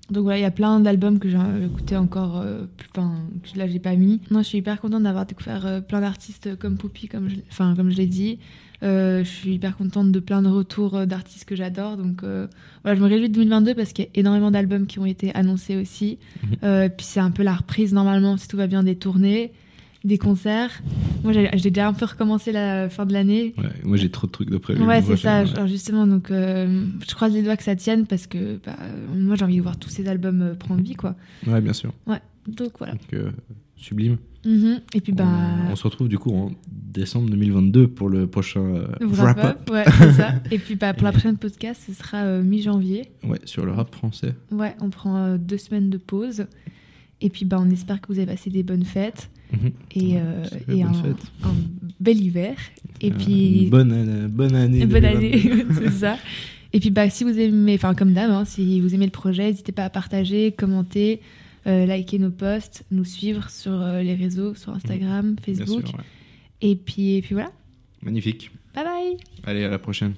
donc voilà, il y a plein d'albums que j'ai écouté encore, euh, plus- enfin que là j'ai pas mis. Non, je suis hyper contente d'avoir découvert euh, plein d'artistes comme Poppy, comme je, l'ai- enfin comme je l'ai dit. Je suis hyper contente de plein de retours d'artistes que j'adore. Donc voilà, je me réjouis de 2022 parce qu'il y a énormément d'albums qui ont été annoncés aussi. Mhm. Puis c'est un peu la reprise normalement, si tout va bien, des tournées. Des concerts. Moi, j'ai déjà un peu recommencé la fin de l'année. Ouais, moi j'ai trop de trucs de prévu. Ouais, c'est ça. justement, donc euh, je croise les doigts que ça tienne parce que bah, moi, j'ai envie de voir tous ces albums euh, prendre vie, quoi. Ouais, bien sûr. Donc voilà. Donc, euh, sublime. Mhm. Et puis, bah. On, on se retrouve du coup en décembre 2022 pour le prochain wrap wrap-up. up, ouais, c'est ça. (laughs) Et puis bah, pour la prochaine podcast, ce sera mi-janvier. Ouais, sur le rap français. Ouais, on prend deux semaines de pause. Et puis bah, on espère que vous avez passé des bonnes fêtes Et, Ouais, euh, et un, bel hiver. Et Euh, puis une bonne, année- bonne année. bonne 2022. année, (laughs) c'est ça. Et puis bah, si vous aimez, enfin comme d'hab, hein, si vous aimez le projet, n'hésitez pas à partager, commenter, euh, liker nos posts, nous suivre sur euh, les réseaux, sur Instagram, Facebook. sûr, ouais. Et puis et puis voilà. Magnifique. Bye bye. Allez, à la prochaine.